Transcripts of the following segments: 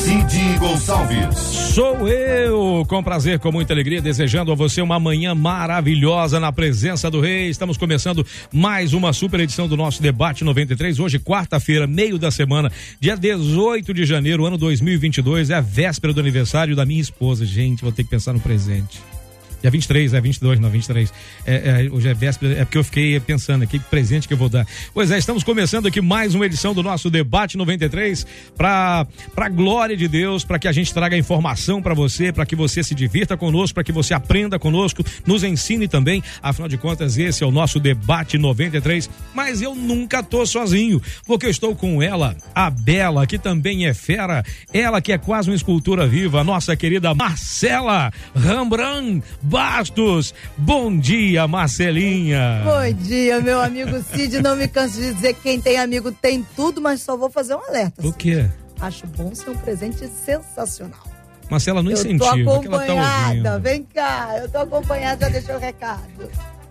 Cid Gonçalves. Sou eu, com prazer, com muita alegria, desejando a você uma manhã maravilhosa na presença do Rei. Estamos começando mais uma super edição do nosso Debate 93. Hoje, quarta-feira, meio da semana, dia 18 de janeiro, ano 2022. É a véspera do aniversário da minha esposa. Gente, vou ter que pensar no presente. Dia 23, é 22, não, 23. É, é, hoje é véspera, é porque eu fiquei pensando aqui que presente que eu vou dar. Pois é, estamos começando aqui mais uma edição do nosso Debate 93 para para glória de Deus, para que a gente traga informação para você, para que você se divirta conosco, para que você aprenda conosco, nos ensine também. Afinal de contas, esse é o nosso Debate 93. Mas eu nunca tô sozinho, porque eu estou com ela, a Bela, que também é fera, ela que é quase uma escultura viva, nossa querida Marcela Rembrandt Bastos. Bom dia, Marcelinha. Bom dia, meu amigo Cid. Não me canso de dizer que quem tem amigo tem tudo, mas só vou fazer um alerta. O quê? Acho bom ser um presente sensacional. Marcela, não incentiva. Eu tô tá acompanhada. Tá Vem cá, eu tô acompanhada, já deixou o recado.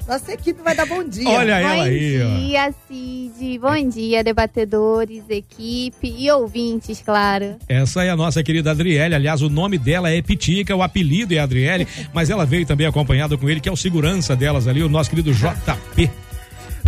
Nossa equipe vai dar bom dia. Olha ela bom aí. Bom dia, Cid. Bom dia, debatedores, equipe e ouvintes, claro. Essa é a nossa querida Adriele. Aliás, o nome dela é Pitica, o apelido é Adriele, mas ela veio também acompanhada com ele, que é o segurança delas ali, o nosso querido JP.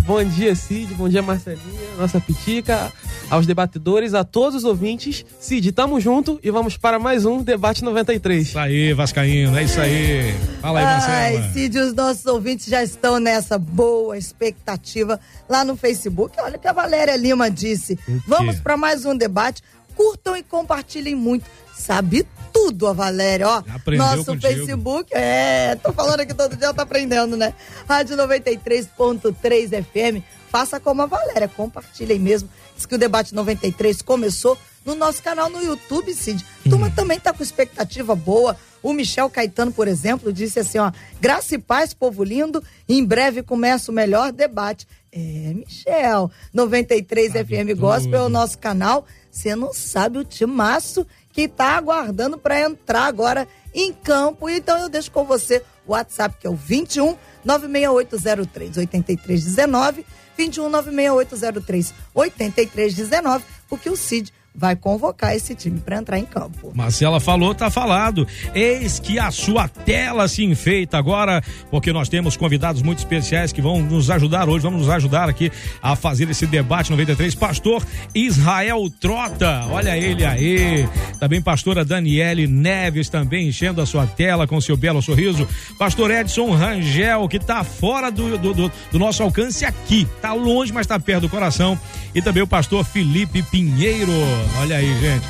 Bom dia, Cid. Bom dia, Marcelinha, nossa Pitica, aos debatedores, a todos os ouvintes. Cid, tamo junto e vamos para mais um Debate 93. Isso aí, Vascaíno, é isso aí. Fala aí, Marcela. Ai, Cid, os nossos ouvintes já estão nessa boa expectativa lá no Facebook. Olha o que a Valéria Lima disse. Vamos para mais um debate. Curtam e compartilhem muito. Sabe tudo a Valéria, ó. Aprendeu Nosso contigo. Facebook, é, tô falando aqui todo dia, tá aprendendo, né? Rádio 93.3 FM. Faça como a Valéria, compartilhem mesmo. Diz que o debate 93 começou no nosso canal no YouTube, Cid. Turma Hum. também tá com expectativa boa. O Michel Caetano, por exemplo, disse assim, ó, graça e paz, povo lindo, em breve começa o melhor debate. É, Michel, 93 Sabe FM tudo. Gospel é o nosso canal. Você não sabe o timaço que tá aguardando para entrar agora em campo. Então eu deixo com você o WhatsApp, que é o 21 96803 8319, 21 96803 8319, porque o Cid vai convocar esse time para entrar em campo. Marcela falou, tá falado. Eis que a sua tela se enfeita agora, porque nós temos convidados muito especiais que vão nos ajudar hoje, vamos nos ajudar aqui a fazer esse debate 93. Pastor Israel Trota, olha ele aí. Também pastora Daniele Neves também enchendo a sua tela com seu belo sorriso. Pastor Edson Rangel, que tá fora do, do, do- do nosso alcance aqui, tá longe, mas tá perto do coração. E também o pastor Felipe Pinheiro. Olha aí, gente.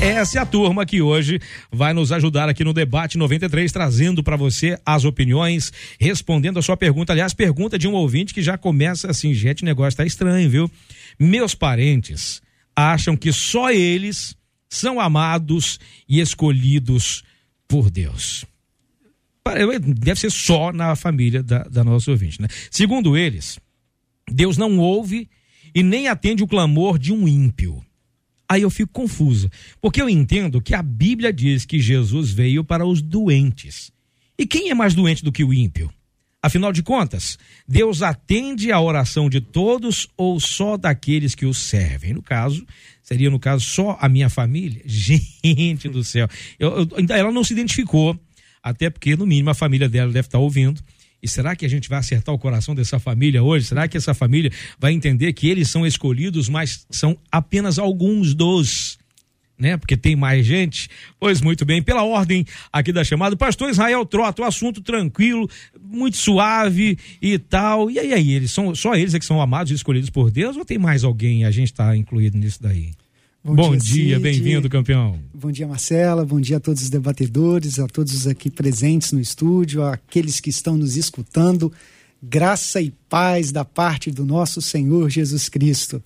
Essa é a turma que hoje vai nos ajudar aqui no debate 93, trazendo para você as opiniões, respondendo a sua pergunta. Aliás, pergunta de um ouvinte que já começa assim, gente, negócio tá estranho, viu? Meus parentes acham que só eles são amados e escolhidos por Deus. Deve ser só na família da, da nossa ouvinte, né? Segundo eles, Deus não ouve e nem atende o clamor de um ímpio. Aí eu fico confusa, porque eu entendo que a Bíblia diz que Jesus veio para os doentes. E quem é mais doente do que o ímpio? Afinal de contas, Deus atende a oração de todos ou só daqueles que o servem? No caso, seria no caso só a minha família? Gente do céu. Eu- eu- ainda ela não se identificou, até porque no mínimo a família dela deve estar ouvindo. E será que a gente vai acertar o coração dessa família hoje? Será que essa família vai entender que eles são escolhidos, mas são apenas alguns dos, né? Porque tem mais gente. Pois muito bem, pela ordem aqui da chamada, pastor Israel Trota, o assunto tranquilo, muito suave e tal. E aí, aí, eles são só eles é que são amados e escolhidos por Deus ou tem mais alguém? A gente está incluído nisso daí? Bom, dia, Cid. bem-vindo, campeão. Bom dia, Marcela. Bom dia a todos os debatedores, a todos os aqui presentes no estúdio, aqueles que estão nos escutando. Graça e paz da parte do nosso Senhor Jesus Cristo.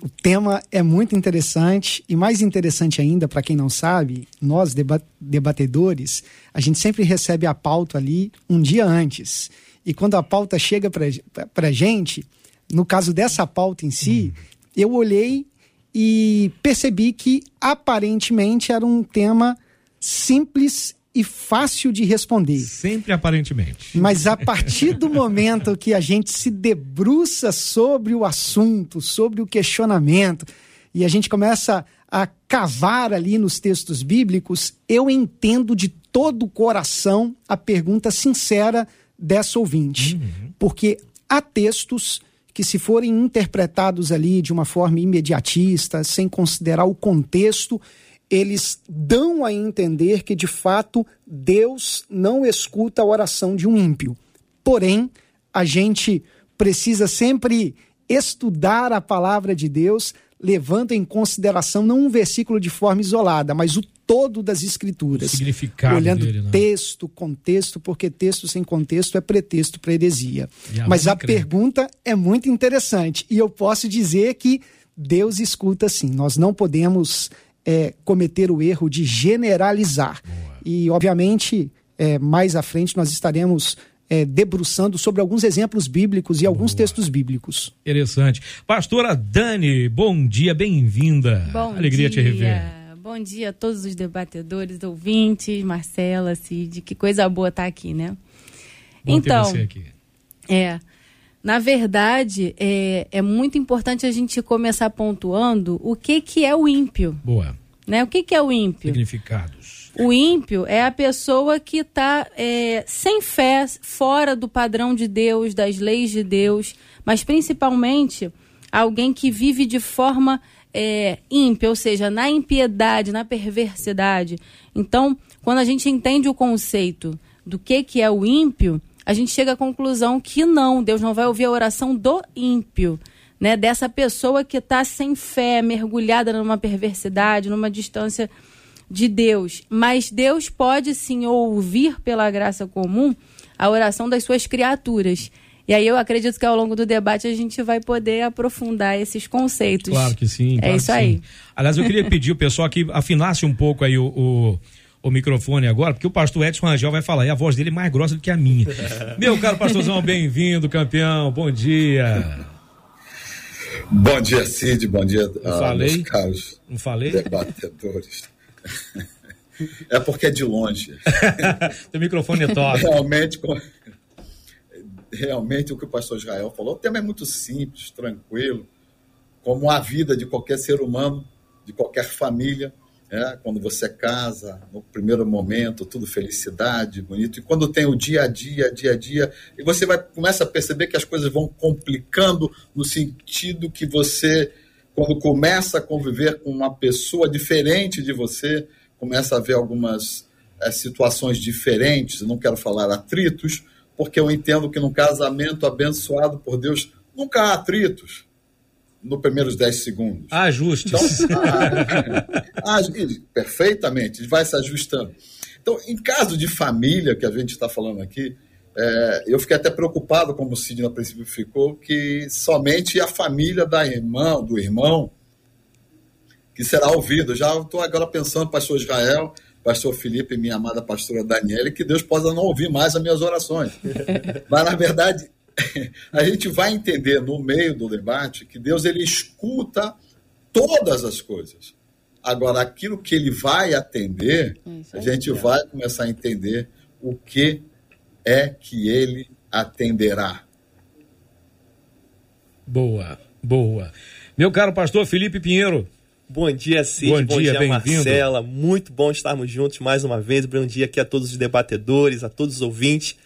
O tema é muito interessante e mais interessante ainda, para quem não sabe, nós deba- debatedores, a gente sempre recebe a pauta ali um dia antes. E quando a pauta chega para a gente, no caso dessa pauta em si, eu olhei e percebi que aparentemente era um tema simples e fácil de responder. Sempre aparentemente. Mas a partir do momento que a gente se debruça sobre o assunto, sobre o questionamento, e a gente começa a cavar ali nos textos bíblicos, eu entendo de todo o coração a pergunta sincera dessa ouvinte. Uhum. Porque há textos que, se forem interpretados ali de uma forma imediatista, sem considerar o contexto, eles dão a entender que, de fato, Deus não escuta a oração de um ímpio. Porém, a gente precisa sempre estudar a palavra de Deus, levando em consideração não um versículo de forma isolada, mas o todo das escrituras. O significado olhando dele, né? texto, contexto, porque texto sem contexto é pretexto para heresia. A mas a crê. pergunta é muito interessante e eu posso dizer que Deus escuta sim. Nós não podemos é, cometer o erro de generalizar. Boa. E, obviamente, é, mais à frente nós estaremos é, debruçando sobre alguns exemplos bíblicos e alguns Boa. textos bíblicos. Interessante. Pastora Dani, bom dia, bem-vinda. Bom Alegria dia. te rever. Bom dia a todos os debatedores, ouvintes, Marcela, Cid, que coisa boa estar tá aqui, né? Bom então, ter você aqui. é, na verdade, é, é muito importante a gente começar pontuando o que, que é o ímpio. Boa. Né? O que, que é o ímpio? Significados. O ímpio é a pessoa que está é, sem fé, fora do padrão de Deus, das leis de Deus, mas principalmente alguém que vive de forma é, ímpia, ou seja, na impiedade, na perversidade. Então, quando a gente entende o conceito do que, que é o ímpio, a gente chega à conclusão que não, Deus não vai ouvir a oração do ímpio, né? Dessa pessoa que está sem fé, mergulhada numa perversidade, numa distância de Deus. Mas Deus pode sim ouvir pela graça comum a oração das suas criaturas. E aí eu acredito que ao longo do debate a gente vai poder aprofundar esses conceitos. Claro que sim. É claro isso aí. Sim. Aliás, eu queria pedir o pessoal que afinasse um pouco aí o, o o microfone agora, porque o pastor Edson Rangel vai falar, e a voz dele é mais grossa do que a minha. Meu caro pastorzão, bem-vindo, campeão, bom dia. Bom dia, Cid, bom dia, Não falei? meus caros Não falei? debatedores. É porque é de longe. Teu microfone é top. Realmente, realmente o que o pastor Israel falou, o tema é muito simples, tranquilo, como a vida de qualquer ser humano, de qualquer família. É, quando você casa, no primeiro momento, tudo felicidade, bonito. E quando tem o dia a dia, dia a dia, e você vai começa a perceber que as coisas vão complicando no sentido que você, quando começa a conviver com uma pessoa diferente de você, começa a ver algumas é, situações diferentes. não quero falar atritos, porque eu entendo que num casamento abençoado por Deus nunca há atritos nos primeiros 10 segundos. Ajustes. Então, ah, perfeitamente, vai se ajustando. Então, em caso de família, que a gente está falando aqui, é, eu fiquei até preocupado, como o Sidney a princípio ficou, que somente a família da irmã, do irmão, que será ouvido. Já estou agora pensando, pastor Israel, pastor Felipe e minha amada pastora Daniela, que Deus possa não ouvir mais as minhas orações. Mas, na verdade, a gente vai entender no meio do debate que Deus ele escuta todas as coisas. Agora, aquilo que ele vai atender, a gente vai começar a entender o que é que ele atenderá. Boa, boa. Meu caro pastor Felipe Pinheiro. Bom dia, Cid. Bom, bom dia, dia Marcela. Muito bom estarmos juntos mais uma vez. Bom dia aqui a todos os debatedores, a todos os ouvintes.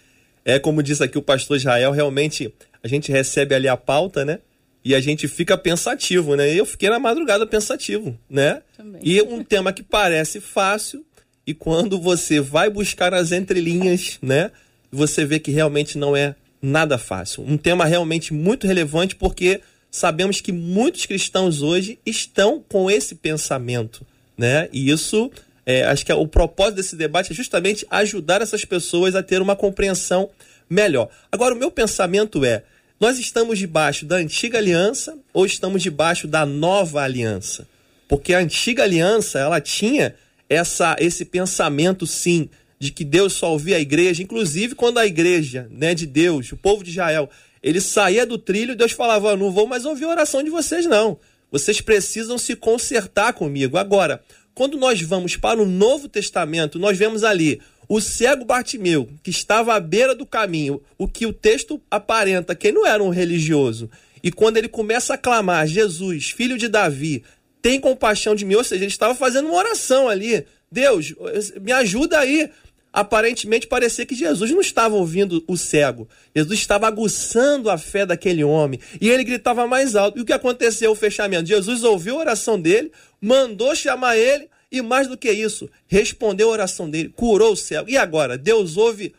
É como disse aqui o pastor Israel, realmente a gente recebe ali a pauta, né? E a gente fica pensativo, né? Eu fiquei na madrugada pensativo, né? Também. E um tema que parece fácil, e quando você vai buscar as entrelinhas, né? Você vê que realmente não é nada fácil. Um tema realmente muito relevante, porque sabemos que muitos cristãos hoje estão com esse pensamento, né? E isso é, acho que é, o propósito desse debate é justamente ajudar essas pessoas a ter uma compreensão melhor. Agora, o meu pensamento é: nós estamos debaixo da antiga aliança ou estamos debaixo da nova aliança? Porque a antiga aliança ela tinha essa, esse pensamento, sim, de que Deus só ouvia a igreja, inclusive quando a igreja né, de Deus, o povo de Israel, ele saía do trilho, Deus falava: Não vou mais ouvir a oração de vocês, não. Vocês precisam se consertar comigo. Agora, quando nós vamos para o Novo Testamento, nós vemos ali o cego Bartimeu, que estava à beira do caminho, o que o texto aparenta que não era um religioso. E quando ele começa a clamar, Jesus, filho de Davi, tem compaixão de mim, ou seja, ele estava fazendo uma oração ali. Deus, me ajuda aí. Aparentemente parecia que Jesus não estava ouvindo o cego. Jesus estava aguçando a fé daquele homem. E ele gritava mais alto. E o que aconteceu? O fechamento. Jesus ouviu a oração dele, mandou chamar ele, e mais do que isso, respondeu a oração dele, curou o cego. E agora, Deus ouve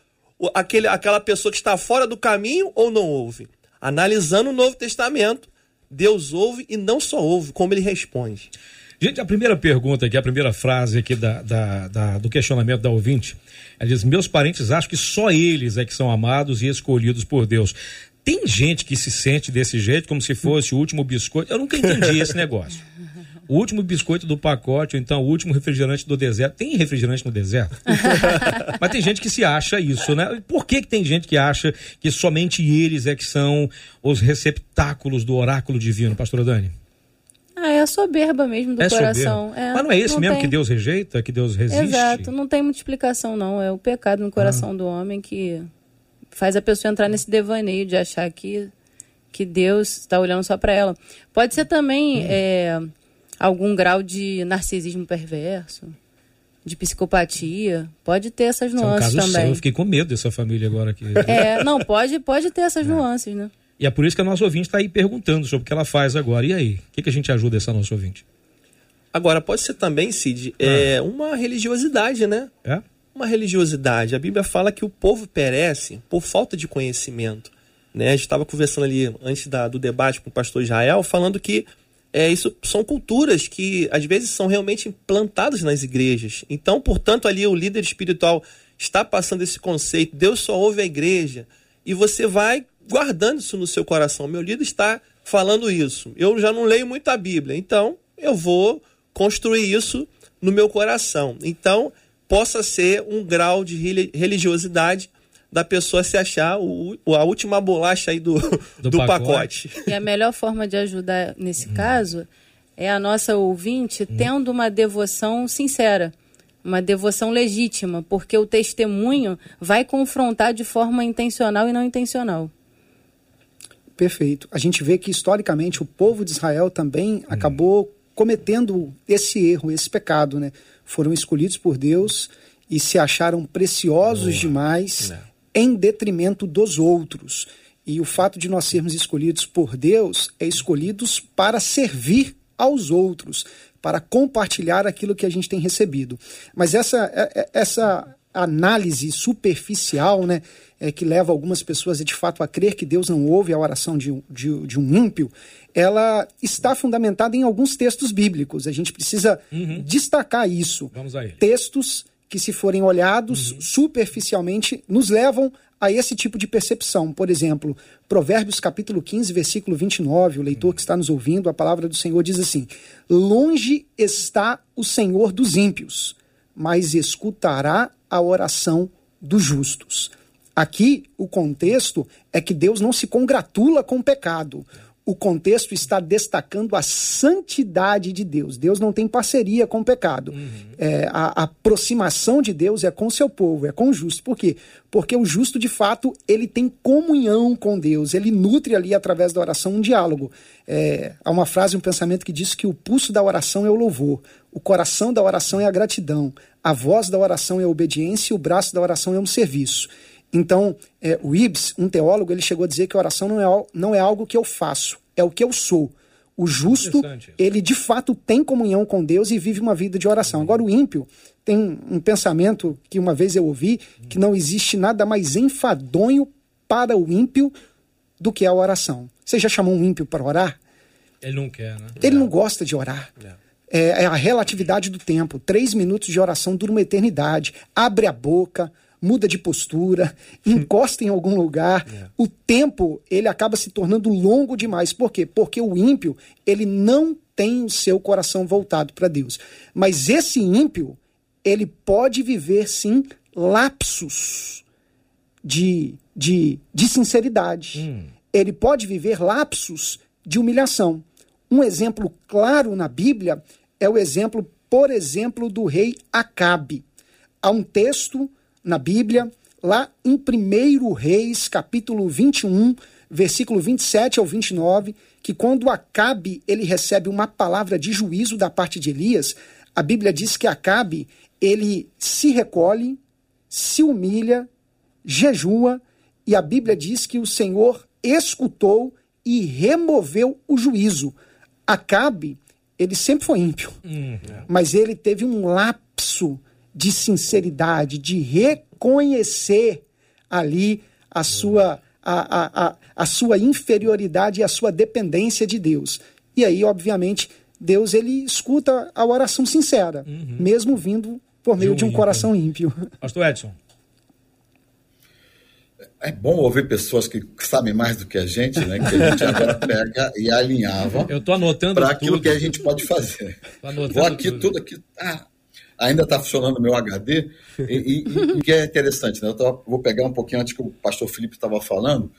aquele, aquela pessoa que está fora do caminho ou não ouve? Analisando o Novo Testamento, Deus ouve e não só ouve, como ele responde. Gente, a primeira pergunta aqui, a primeira frase aqui da, da, da, do questionamento da ouvinte, ela diz: Meus parentes acham que só eles é que são amados e escolhidos por Deus. Tem gente que se sente desse jeito, como se fosse o último biscoito. Eu nunca entendi esse negócio o último biscoito do pacote, ou então o último refrigerante do deserto. Tem refrigerante no deserto? Mas tem gente que se acha isso, né? Por que, que tem gente que acha que somente eles é que são os receptáculos do oráculo divino, pastora Dani? Ah, é a soberba mesmo do é coração. É, Mas não é esse não mesmo tem... que Deus rejeita, que Deus resiste? Exato, não tem muita explicação não. É o pecado no coração ah. do homem que faz a pessoa entrar nesse devaneio de achar que, que Deus está olhando só para ela. Pode ser também hum. é, algum grau de narcisismo perverso, de psicopatia. Pode ter essas nuances é um também. Seu. Eu fiquei com medo dessa família agora aqui. É, não, pode, pode ter essas é. nuances, né? E é por isso que a nossa ouvinte está aí perguntando sobre o que ela faz agora. E aí? O que, que a gente ajuda essa nossa ouvinte? Agora, pode ser também, Cid, ah. é uma religiosidade, né? É? Uma religiosidade. A Bíblia fala que o povo perece por falta de conhecimento. Né? A gente estava conversando ali antes da, do debate com o pastor Israel, falando que é, isso são culturas que às vezes são realmente implantadas nas igrejas. Então, portanto, ali o líder espiritual está passando esse conceito, Deus só ouve a igreja, e você vai guardando isso no seu coração. Meu líder está falando isso. Eu já não leio muito a Bíblia, então eu vou construir isso no meu coração. Então, possa ser um grau de religiosidade da pessoa se achar o, a última bolacha aí do, do, do pacote. pacote. E a melhor forma de ajudar nesse hum. caso é a nossa ouvinte hum. tendo uma devoção sincera, uma devoção legítima, porque o testemunho vai confrontar de forma intencional e não intencional. Perfeito. A gente vê que historicamente o povo de Israel também hum. acabou cometendo esse erro, esse pecado, né? Foram escolhidos por Deus e se acharam preciosos demais Não em detrimento dos outros. E o fato de nós sermos escolhidos por Deus é escolhidos para servir aos outros, para compartilhar aquilo que a gente tem recebido. Mas essa, é, é, essa análise superficial, né, é, que leva algumas pessoas de fato a crer que Deus não ouve a oração de, de, de um ímpio, ela está fundamentada em alguns textos bíblicos. A gente precisa uhum. destacar isso. Vamos. Textos que, se forem olhados uhum. superficialmente, nos levam a esse tipo de percepção. Por exemplo, Provérbios capítulo 15, versículo 29, o leitor que está nos ouvindo, a palavra do Senhor diz assim: Longe está o Senhor dos ímpios, mas escutará a oração dos justos. Aqui, o contexto é que Deus não se congratula com o pecado o contexto está destacando a santidade de Deus. Deus não tem parceria com o pecado. Uhum. É, a, a, aproximação de Deus é com o seu povo, é com o justo. Por quê? Porque o justo, de fato, ele tem comunhão com Deus, ele nutre ali através da oração um diálogo. É, há uma frase, um pensamento que diz que o pulso da oração é o louvor, o coração da oração é a gratidão, a voz da oração é a obediência e o braço da oração é um serviço. Então, é, o Ibs, um teólogo, ele chegou a dizer que a oração não é, não é algo que eu faço, é o que eu sou. O justo, ele de fato tem comunhão com Deus e vive uma vida de oração. Agora, o ímpio tem um pensamento que uma vez eu ouvi, que não existe nada mais enfadonho para o ímpio do que a oração. Você já chamou um ímpio para orar? Ele não quer, né? Ele não gosta de orar. É. é, é a relatividade do tempo. Três minutos de oração dura uma eternidade. Abre a boca, muda de postura, encosta em algum lugar. É. O tempo, ele acaba se tornando longo demais. Por quê? Porque o ímpio, ele não tem o seu coração voltado para Deus. Mas esse ímpio, ele pode viver, sim, lapsos de, de, de sinceridade. Hum. Ele pode viver lapsos de humilhação. Um exemplo claro na Bíblia é o exemplo, por exemplo, do rei Acabe. Há um texto na Bíblia, lá em 1 Reis, capítulo 21, versículo 27 ao 29, que quando Acabe ele recebe uma palavra de juízo da parte de Elias, a Bíblia diz que Acabe ele se recolhe, se humilha, jejua, e a Bíblia diz que o Senhor escutou e removeu o juízo. Acabe, ele sempre foi ímpio, Hum, mas ele teve um lapso de sinceridade, de reconhecer ali a sua, a, a, a, a sua inferioridade e a sua dependência de Deus. E aí, obviamente, Deus ele escuta a oração sincera, mesmo vindo por meio De de um um ímpio. coração ímpio. Pastor Edson. É bom ouvir pessoas que sabem mais do que a gente, né? Que a gente agora pega e alinhava Eu tô anotando para aquilo que a gente pode fazer. Tô Vou aqui, tudo. tudo aqui. ah, ainda está funcionando o meu HD. E, que é interessante, né? Eu tava- vou pegar um pouquinho antes que o pastor Felipe estava falando,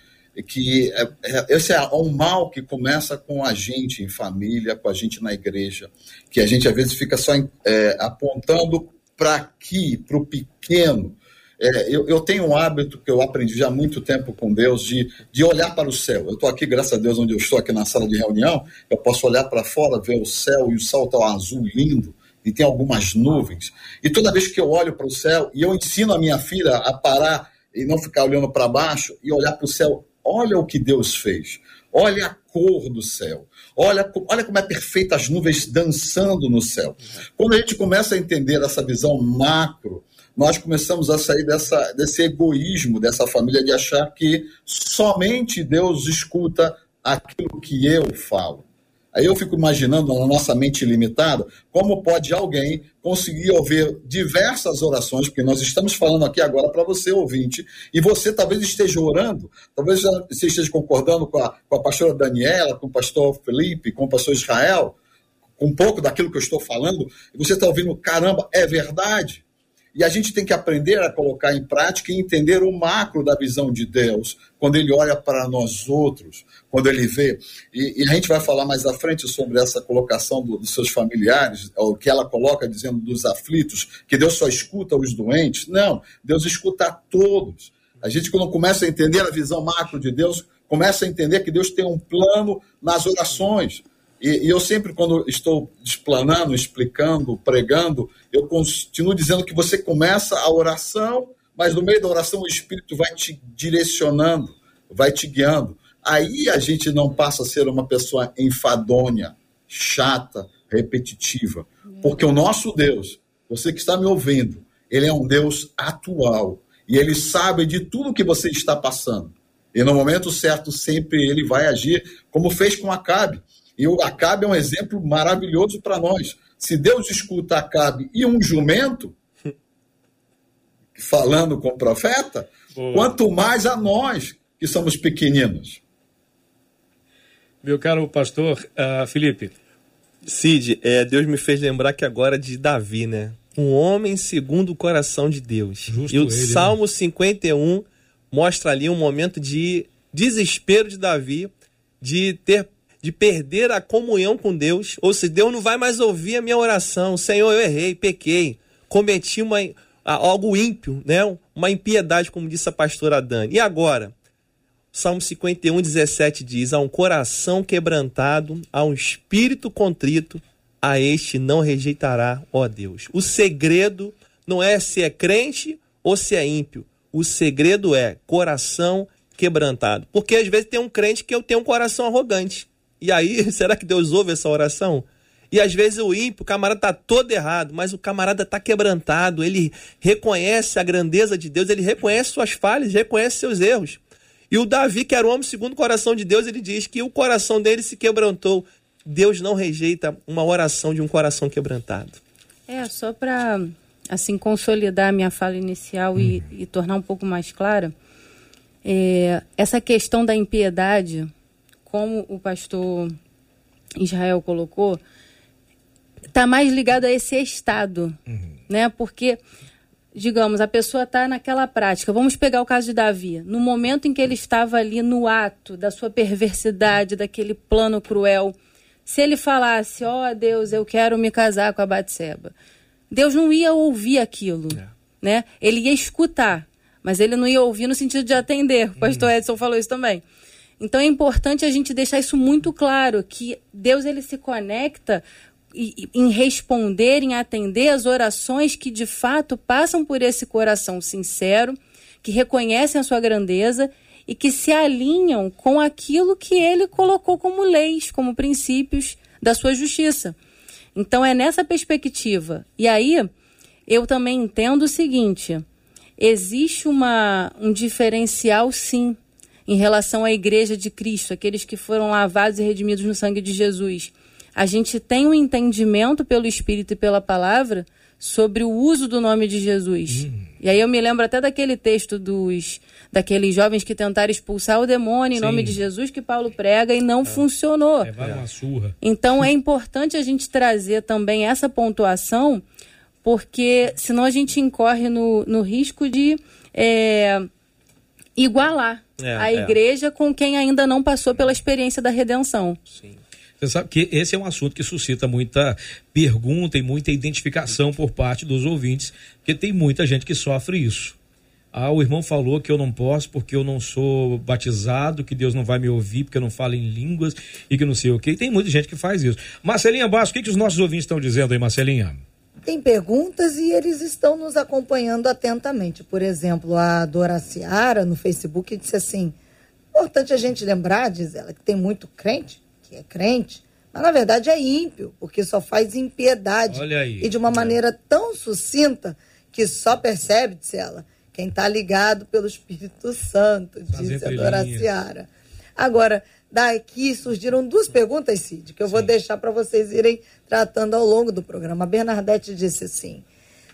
que é- é- esse é um mal que começa com a gente em família, com a gente na igreja, que a gente às vezes fica só é, apontando para aqui, para o pequeno. É, eu, eu tenho um hábito que eu aprendi já há muito tempo com Deus de, de olhar para o céu. Eu estou aqui, graças a Deus, onde eu estou, aqui na sala de reunião, eu posso olhar para fora, ver o céu e o céu está azul lindo e tem algumas nuvens. E toda vez que eu olho para o céu e eu ensino a minha filha a parar e não ficar olhando para baixo e olhar para o céu, olha o que Deus fez. Olha a cor do céu. Olha, olha como é perfeita as nuvens dançando no céu. Quando a gente começa a entender essa visão macro, nós começamos a sair dessa, desse egoísmo dessa família de achar que somente Deus escuta aquilo que eu falo. Aí eu fico imaginando na nossa mente limitada, como pode alguém conseguir ouvir diversas orações, porque nós estamos falando aqui agora para você, ouvinte, e você talvez esteja orando, talvez você esteja concordando com a, com a pastora Daniela, com o pastor Felipe, com o pastor Israel, com um pouco daquilo que eu estou falando, e você está ouvindo, caramba, é verdade. E a gente tem que aprender a colocar em prática e entender o macro da visão de Deus, quando ele olha para nós outros, quando ele vê. E, e a gente vai falar mais à frente sobre essa colocação do- dos seus familiares, o que ela coloca dizendo dos aflitos, que Deus só escuta os doentes. Não, Deus escuta a todos. A gente, quando começa a entender a visão macro de Deus, começa a entender que Deus tem um plano nas orações. E, e eu sempre, quando estou explanando, explicando, pregando, eu continuo dizendo que você começa a oração, mas no meio da oração o Espírito vai te direcionando, vai te guiando. Aí a gente não passa a ser uma pessoa enfadonha, chata, repetitiva. Porque o nosso Deus, você que está me ouvindo, ele é um Deus atual. E ele sabe de tudo que você está passando. E no momento certo, sempre ele vai agir, como fez com Acabe. E o Acabe é um exemplo maravilhoso para nós. Se Deus escuta Acabe e um jumento falando com o profeta, Boa. quanto mais a nós que somos pequeninos. Meu caro pastor ah, Felipe. Cid, é, Deus me fez lembrar que agora de Davi, né? Um homem segundo o coração de Deus. Justo e o ele, né? Salmo 51 mostra ali um momento de desespero de Davi, de ter de perder a comunhão com Deus, ou seja, Deus não vai mais ouvir a minha oração. Senhor, eu errei, pequei, cometi uma, algo ímpio, né? Uma impiedade, como disse a pastora Dani. E agora? Salmo 51, 17 diz: A um coração quebrantado, a um espírito contrito, a este não rejeitará, ó Deus. O segredo não é se é crente ou se é ímpio. O segredo é coração quebrantado. Porque às vezes tem um crente que eu tenho um coração arrogante. E aí, será que Deus ouve essa oração? E às vezes o ímpio, o camarada tá todo errado, mas o camarada tá quebrantado, ele reconhece a grandeza de Deus, ele reconhece suas falhas, reconhece seus erros. E o Davi, que era o homem segundo o coração de Deus, ele diz que o coração dele se quebrantou. Deus não rejeita uma oração de um coração quebrantado. É, só para assim consolidar a minha fala inicial e, e tornar um pouco mais clara, é, essa questão da impiedade, como o pastor Israel colocou, está mais ligado a esse estado, né? Porque digamos, a pessoa está naquela prática. Vamos pegar o caso de Davi. No momento em que ele estava ali no ato da sua perversidade, daquele plano cruel, se ele falasse, ó oh, Deus, eu quero me casar com a Batseba, Deus não ia ouvir aquilo, é. né? Ele ia escutar, mas ele não ia ouvir no sentido de atender. O pastor hum. Edson falou isso também. Então é importante a gente deixar isso muito claro, que Deus ele se conecta em responder, em atender as orações que de fato passam por esse coração sincero, que reconhecem a sua grandeza e que se alinham com aquilo que ele colocou como leis, como princípios da sua justiça. Então é nessa perspectiva. E aí eu também entendo o seguinte: existe uma, um diferencial, sim, em relação à igreja de Cristo, aqueles que foram lavados e redimidos no sangue de Jesus. A gente tem um entendimento pelo Espírito e pela palavra sobre o uso do nome de Jesus. Uhum. E aí eu me lembro até daquele texto dos daqueles jovens que tentaram expulsar o demônio em Sim. nome de Jesus que Paulo prega e não é. funcionou. É, uma surra. Então é importante a gente trazer também essa pontuação, porque senão a gente incorre no, no risco de é, igualar é, a é. igreja com quem ainda não passou pela experiência da redenção. Sim. Você sabe que esse é um assunto que suscita muita pergunta e muita identificação por parte dos ouvintes, porque tem muita gente que sofre isso. Ah, o irmão falou que eu não posso porque eu não sou batizado, que Deus não vai me ouvir porque eu não falo em línguas e que não sei o quê. Tem muita gente que faz isso. Marcelinha Basso, o que, que os nossos ouvintes estão dizendo aí, Marcelinha? Tem perguntas e eles estão nos acompanhando atentamente. Por exemplo, a Dora Ciara no Facebook disse assim: importante a gente lembrar, diz ela, que tem muito crente, que é crente, mas na verdade é ímpio, porque só faz impiedade. E de uma maneira tão sucinta que só percebe, disse ela, quem está ligado pelo Espírito Santo, disse a Dora Ciara. Agora, daqui surgiram duas perguntas, Cid, que eu Sim. vou deixar para vocês irem tratando ao longo do programa. A Bernadette disse assim: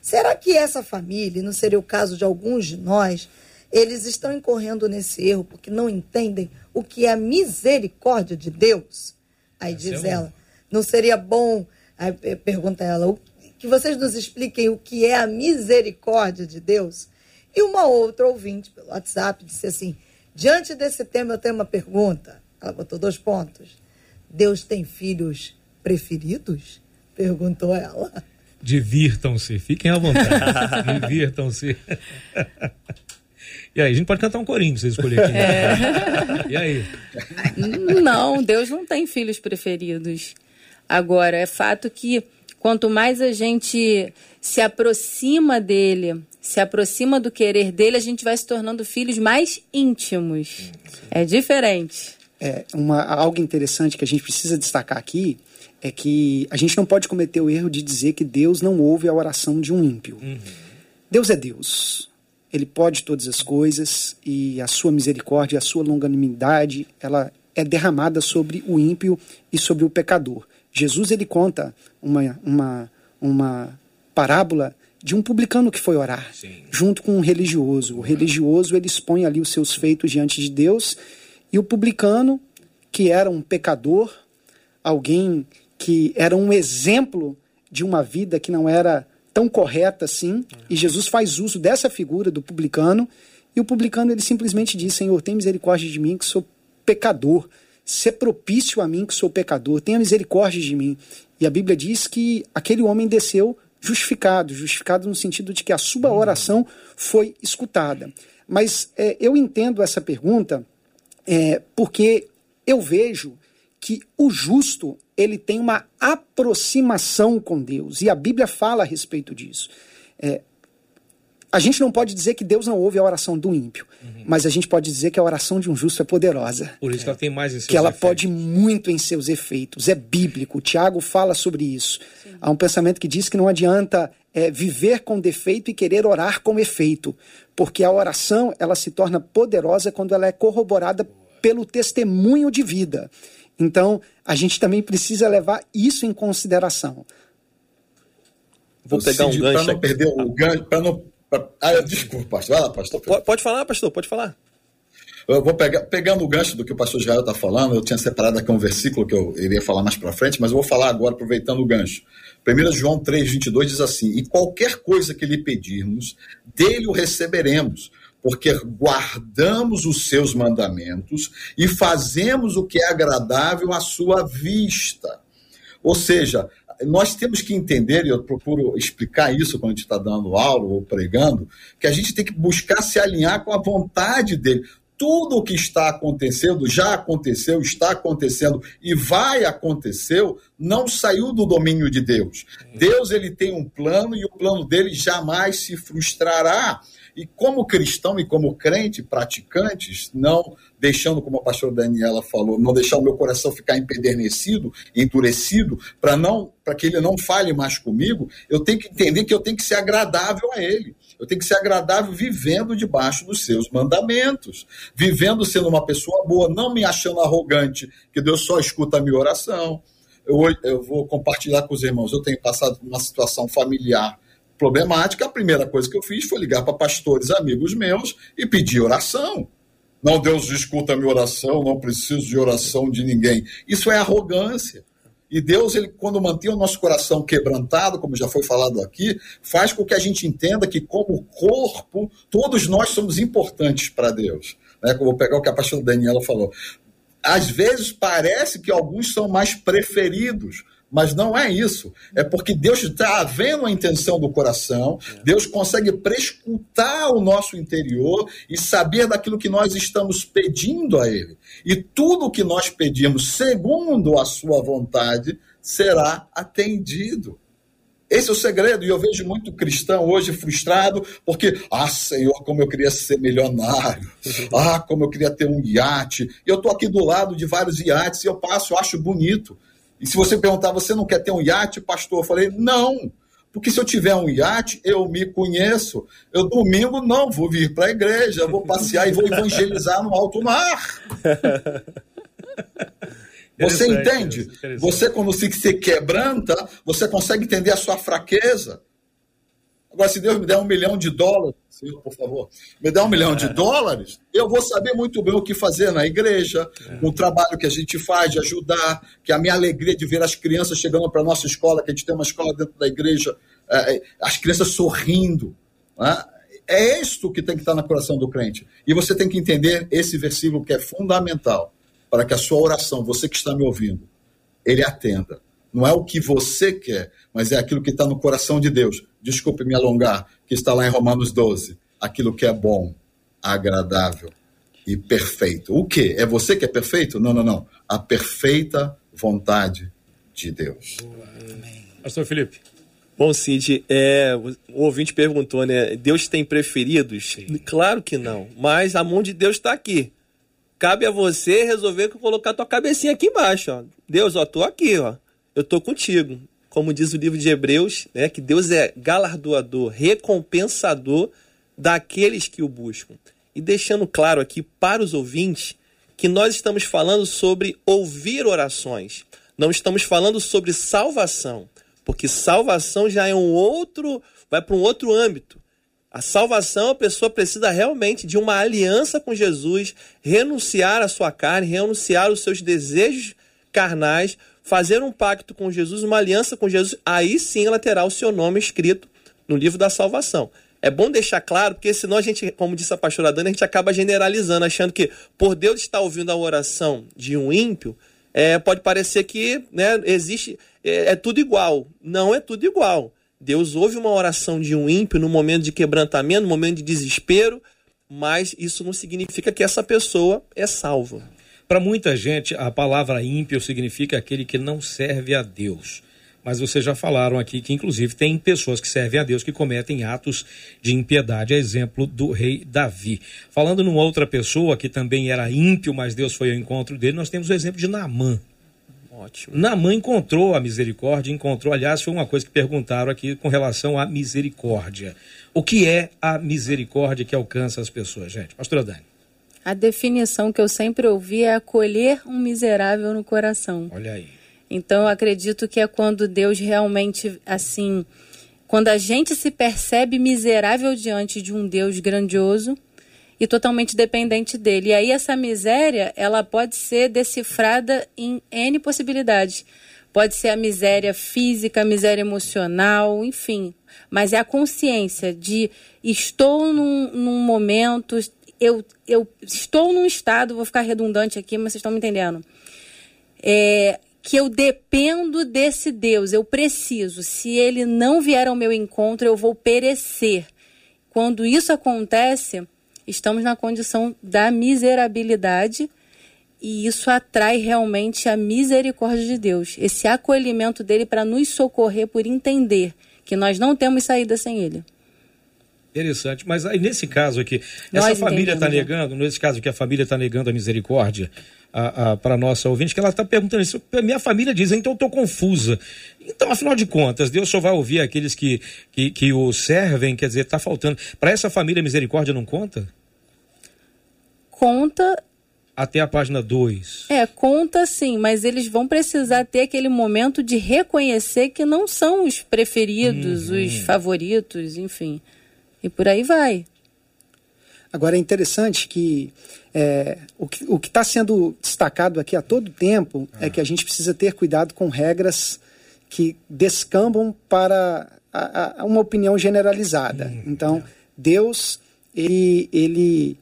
será que essa família, não seria o caso de alguns de nós, eles estão incorrendo nesse erro porque não entendem o que é a misericórdia de Deus? Aí Essa diz é ela: não seria bom, aí pergunta ela, que vocês nos expliquem o que é a misericórdia de Deus? E uma outra ouvinte pelo WhatsApp disse assim: diante desse tema eu tenho uma pergunta. Ela botou dois pontos. Deus tem filhos preferidos? Perguntou ela. Divirtam-se, fiquem à vontade. Divirtam-se. E aí, a gente pode cantar um corinho, se vocês escolherem. Aqui. É. E aí? Não, Deus não tem filhos preferidos. Agora, é fato que quanto mais a gente se aproxima dele, se aproxima do querer dele, a gente vai se tornando filhos mais íntimos. É diferente. É, uma, algo interessante que a gente precisa destacar aqui é que a gente não pode cometer o erro de dizer que Deus não ouve a oração de um ímpio. Uhum. Deus é Deus. Ele pode todas as coisas e a sua misericórdia, a sua longanimidade, ela é derramada sobre o ímpio e sobre o pecador. Jesus ele conta uma, uma, uma parábola de um publicano que foi orar, Sim. junto com um religioso. O religioso ele expõe ali os seus feitos diante de Deus, e o publicano, que era um pecador, alguém que era um exemplo de uma vida que não era tão correta assim, e Jesus faz uso dessa figura do publicano, e o publicano ele simplesmente diz: Senhor, tem misericórdia de mim que sou pecador. Ser propício a mim que sou pecador, tenha misericórdia de mim. E a Bíblia diz que aquele homem desceu justificado, justificado no sentido de que a sua oração foi escutada. Mas é, eu entendo essa pergunta é, porque eu vejo que o justo ele tem uma aproximação com Deus e a Bíblia fala a respeito disso. É, a gente não pode dizer que Deus não ouve a oração do ímpio, uhum. mas a gente pode dizer que a oração de um justo é poderosa. Por isso que ela tem mais em seus Que ela efeitos. pode muito em seus efeitos. É bíblico. O Tiago fala sobre isso. Sim. Há um pensamento que diz que não adianta é, viver com defeito e querer orar com efeito, porque a oração ela se torna poderosa quando ela é corroborada pelo testemunho de vida. Então, a gente também precisa levar isso em consideração. Vou pegar um gancho. Para não perder o gancho, para não ah, desculpa, pastor. Vai lá, pastor. Pode, pode falar, pastor, pode falar. Eu vou pegar, pegando o gancho do que o pastor Israel está falando, eu tinha separado aqui um versículo que eu iria falar mais para frente, mas eu vou falar agora, aproveitando o gancho. 1 João 3, 22 diz assim: E qualquer coisa que lhe pedirmos, dele o receberemos, porque guardamos os seus mandamentos e fazemos o que é agradável à sua vista. Ou seja, nós temos que entender, e eu procuro explicar isso quando a gente está dando aula ou pregando, que a gente tem que buscar se alinhar com a vontade dele. Tudo o que está acontecendo, já aconteceu, está acontecendo e vai acontecer, não saiu do domínio de Deus. Deus ele tem um plano e o plano dele jamais se frustrará. E como cristão e como crente, praticantes, não deixando, como a pastora Daniela falou, não deixar o meu coração ficar empedernecido, endurecido, para não, para que ele não fale mais comigo, eu tenho que entender que eu tenho que ser agradável a ele. Eu tenho que ser agradável vivendo debaixo dos seus mandamentos, vivendo sendo uma pessoa boa, não me achando arrogante, que Deus só escuta a minha oração. Eu, eu vou compartilhar com os irmãos. Eu tenho passado uma situação familiar problemática, a primeira coisa que eu fiz foi ligar para pastores amigos meus e pedir oração. Não, Deus escuta a minha oração, não preciso de oração de ninguém. Isso é arrogância. E Deus, ele, quando mantém o nosso coração quebrantado, como já foi falado aqui, faz com que a gente entenda que, como corpo, todos nós somos importantes para Deus. Né? Vou pegar o que a pastora Daniela falou. Às vezes parece que alguns são mais preferidos, mas não é isso. É porque Deus está vendo a intenção do coração, Deus consegue prescutar o nosso interior e saber daquilo que nós estamos pedindo a Ele. E tudo que nós pedimos, segundo a Sua vontade, será atendido. Esse é o segredo, e eu vejo muito cristão hoje frustrado, porque, ah, Senhor, como eu queria ser milionário, ah, como eu queria ter um iate. Eu estou aqui do lado de vários iates e eu passo, acho bonito. E se você perguntar, você não quer ter um iate, pastor? Eu falei, não. Porque se eu tiver um iate, eu me conheço. Eu domingo não vou vir para a igreja, vou passear e vou evangelizar no alto mar. Você entende? Você, quando se, se quebranta, você consegue entender a sua fraqueza. Agora, se Deus me der um milhão de dólares, Senhor, por favor, me der um milhão de dólares, eu vou saber muito bem o que fazer na igreja, o trabalho que a gente faz de ajudar, que a minha alegria de ver as crianças chegando para a nossa escola, que a gente tem uma escola dentro da igreja, é, é as crianças sorrindo. Né? É isto que tem que estar no coração do crente. E você tem que entender esse versículo que é fundamental para que a sua oração, você que está me ouvindo, ele atenda. Não é o que você quer, mas é aquilo que está no coração de Deus. Desculpe me alongar, que está lá em Romanos 12. Aquilo que é bom, agradável e perfeito. O que? É você que é perfeito? Não, não, não. A perfeita vontade de Deus. Pastor Felipe. Bom, Cid, é, o ouvinte perguntou, né? Deus tem preferidos? Sim. Claro que não. Mas a mão de Deus está aqui. Cabe a você resolver colocar tua cabecinha aqui embaixo, ó. Deus, ó, tô aqui, ó eu estou contigo. Como diz o livro de Hebreus, né, que Deus é galardoador, recompensador daqueles que o buscam. E deixando claro aqui para os ouvintes que nós estamos falando sobre ouvir orações. Não estamos falando sobre salvação, porque salvação já é um outro, vai para um outro âmbito. A salvação, a pessoa precisa realmente de uma aliança com Jesus, renunciar à sua carne, renunciar aos seus desejos carnais, fazer um pacto com Jesus, uma aliança com Jesus, aí sim ela terá o seu nome escrito no livro da salvação. É bom deixar claro, porque senão a gente, como disse a pastora Dani, a gente acaba generalizando, achando que por Deus estar ouvindo a oração de um ímpio, é, pode parecer que né, existe, é, é tudo igual. Não é tudo igual. Deus ouve uma oração de um ímpio no momento de quebrantamento, no momento de desespero, mas isso não significa que essa pessoa é salva. Para muita gente, a palavra ímpio significa aquele que não serve a Deus. Mas vocês já falaram aqui que, inclusive, tem pessoas que servem a Deus que cometem atos de impiedade, a exemplo do rei Davi. Falando numa outra pessoa que também era ímpio, mas Deus foi ao encontro dele, nós temos o exemplo de Naamã. Ótimo. Naamã encontrou a misericórdia, encontrou, aliás, foi uma coisa que perguntaram aqui com relação à misericórdia. O que é a misericórdia que alcança as pessoas, gente? Pastor Dani. A definição que eu sempre ouvi é acolher um miserável no coração. Olha aí. Então eu acredito que é quando Deus realmente, assim, quando a gente se percebe miserável diante de um Deus grandioso e totalmente dependente dele. E aí essa miséria, ela pode ser decifrada em N possibilidades. Pode ser a miséria física, a miséria emocional, enfim. Mas é a consciência de estou num, num momento, eu, eu estou num estado, vou ficar redundante aqui, mas vocês estão me entendendo. É, que eu dependo desse Deus, eu preciso. Se ele não vier ao meu encontro, eu vou perecer. Quando isso acontece, estamos na condição da miserabilidade e isso atrai realmente a misericórdia de Deus, esse acolhimento dele para nos socorrer por entender que nós não temos saída sem ele. Interessante, mas aí nesse caso aqui, nós essa família está né? negando, nesse caso que a família está negando a misericórdia para nossa ouvinte, que ela está perguntando isso, minha família diz, então eu estou confusa. Então, afinal de contas, Deus só vai ouvir aqueles que, que, que o servem, quer dizer, está faltando. Para essa família, misericórdia não conta? Conta até a página 2. É, conta sim, mas eles vão precisar ter aquele momento de reconhecer que não são os preferidos, uhum. os favoritos, enfim. E por aí vai. Agora é interessante que é, o que está sendo destacado aqui a todo tempo é que a gente precisa ter cuidado com regras que descambam para a, a uma opinião generalizada. Uhum. Então, Deus, ele, ele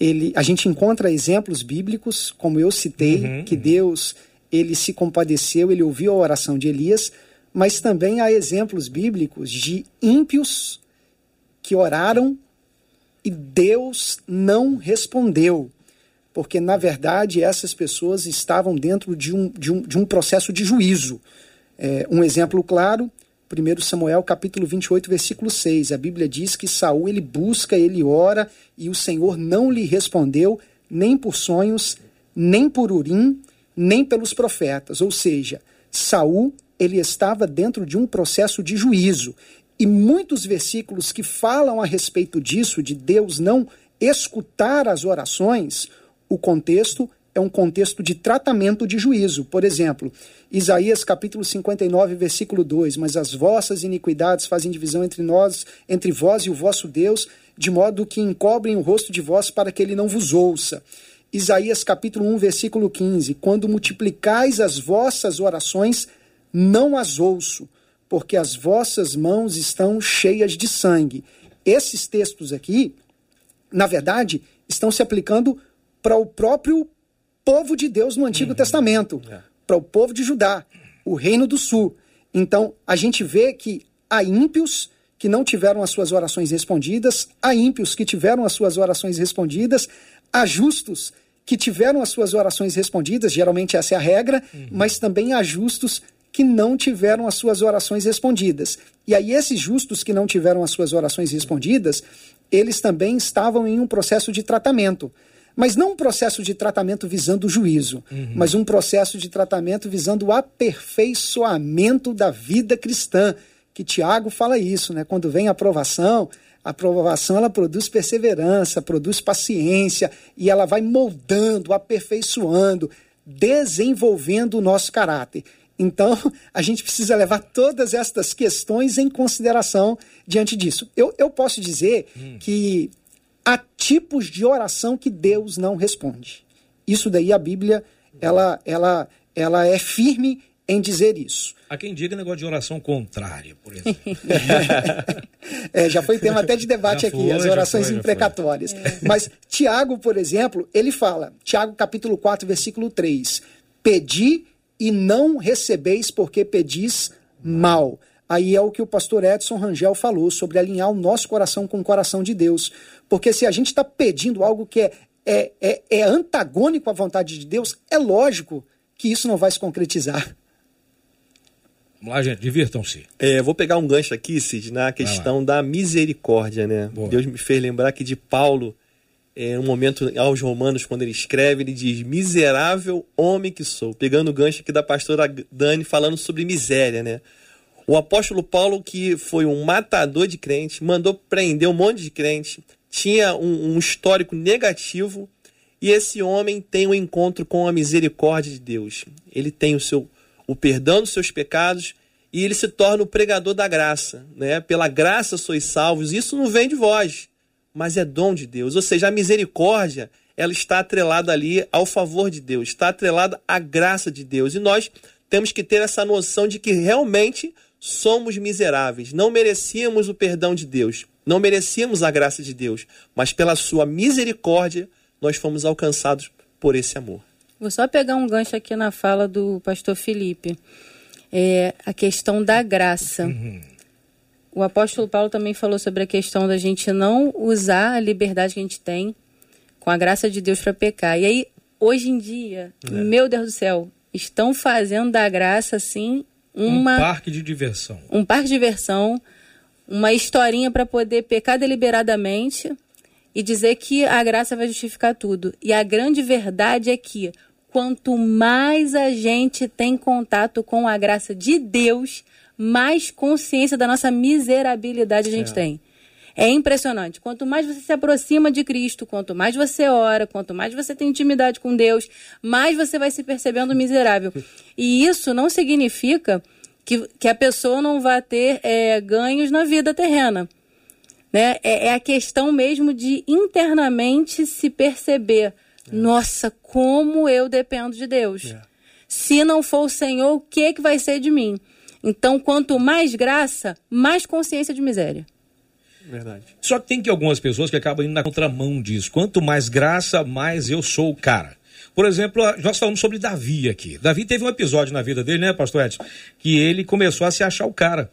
ele, a gente encontra exemplos bíblicos, como eu citei, uhum, que uhum. Deus ele se compadeceu, ele ouviu a oração de Elias, mas também há exemplos bíblicos de ímpios que oraram e Deus não respondeu, porque na verdade essas pessoas estavam dentro de um, de um, de um processo de juízo. É, um exemplo claro 1 Samuel capítulo 28, versículo 6. A Bíblia diz que Saul ele busca, ele ora e o Senhor não lhe respondeu nem por sonhos, nem por urim, nem pelos profetas. Ou seja, Saul ele estava dentro de um processo de juízo. E muitos versículos que falam a respeito disso, de Deus não escutar as orações, o contexto é um contexto de tratamento de juízo. Por exemplo, Isaías capítulo 59, versículo 2: Mas as vossas iniquidades fazem divisão entre nós, entre vós e o vosso Deus, de modo que encobrem o rosto de vós para que ele não vos ouça. Isaías capítulo 1, versículo 15: Quando multiplicais as vossas orações, não as ouço, porque as vossas mãos estão cheias de sangue. Esses textos aqui, na verdade, estão se aplicando para o próprio povo de Deus no Antigo uhum. Testamento, é. para o povo de Judá, o reino do sul. Então, a gente vê que há ímpios que não tiveram as suas orações respondidas, há ímpios que tiveram as suas orações respondidas, há justos que tiveram as suas orações respondidas, geralmente essa é a regra, uhum. mas também há justos que não tiveram as suas orações respondidas. E aí, esses justos que não tiveram as suas orações respondidas, eles também estavam em um processo de tratamento. Mas não um processo de tratamento visando o juízo, uhum. mas um processo de tratamento visando o aperfeiçoamento da vida cristã. Que Tiago fala isso, né? Quando vem a aprovação, a aprovação ela produz perseverança, produz paciência e ela vai moldando, aperfeiçoando, desenvolvendo o nosso caráter. Então, a gente precisa levar todas estas questões em consideração diante disso. Eu, eu posso dizer hum. que há tipos de oração que Deus não responde. Isso daí a Bíblia ela, ela, ela é firme em dizer isso. Há quem diga negócio de oração contrária, por exemplo. é, já foi tema até de debate já aqui, foi, as orações foi, imprecatórias. É. Mas Tiago, por exemplo, ele fala, Tiago capítulo 4, versículo 3, Pedi e não recebeis porque pedis mal. Aí é o que o pastor Edson Rangel falou sobre alinhar o nosso coração com o coração de Deus. Porque se a gente está pedindo algo que é, é, é, é antagônico à vontade de Deus, é lógico que isso não vai se concretizar. Vamos lá, gente, divirtam-se. É, vou pegar um gancho aqui, Cid, na questão da misericórdia, né? Boa. Deus me fez lembrar que de Paulo, é, um momento aos Romanos, quando ele escreve, ele diz: Miserável homem que sou. Pegando o gancho aqui da pastora Dani, falando sobre miséria, né? O apóstolo Paulo, que foi um matador de crente, mandou prender um monte de crente, tinha um, um histórico negativo, e esse homem tem um encontro com a misericórdia de Deus. Ele tem o seu o perdão dos seus pecados e ele se torna o pregador da graça, né? Pela graça sois salvos. Isso não vem de vós, mas é dom de Deus. Ou seja, a misericórdia, ela está atrelada ali ao favor de Deus, está atrelada à graça de Deus. E nós temos que ter essa noção de que realmente somos miseráveis, não merecíamos o perdão de Deus, não merecíamos a graça de Deus, mas pela sua misericórdia nós fomos alcançados por esse amor. Vou só pegar um gancho aqui na fala do pastor Felipe. É a questão da graça. Uhum. O apóstolo Paulo também falou sobre a questão da gente não usar a liberdade que a gente tem com a graça de Deus para pecar. E aí, hoje em dia, é. meu Deus do céu, estão fazendo da graça assim uma um parque de diversão. Um parque de diversão, uma historinha para poder pecar deliberadamente e dizer que a graça vai justificar tudo. E a grande verdade é que quanto mais a gente tem contato com a graça de Deus, mais consciência da nossa miserabilidade a gente é. tem. É impressionante. Quanto mais você se aproxima de Cristo, quanto mais você ora, quanto mais você tem intimidade com Deus, mais você vai se percebendo miserável. E isso não significa que, que a pessoa não vai ter é, ganhos na vida terrena. Né? É, é, a questão mesmo de internamente se perceber: é. nossa, como eu dependo de Deus. É. Se não for o Senhor, o que, que vai ser de mim? Então, quanto mais graça, mais consciência de miséria. Verdade. Só que tem que algumas pessoas que acabam indo na contramão disso. Quanto mais graça, mais eu sou o cara. Por exemplo, nós falamos sobre Davi aqui. Davi teve um episódio na vida dele, né, pastor Edson? Que ele começou a se achar o cara.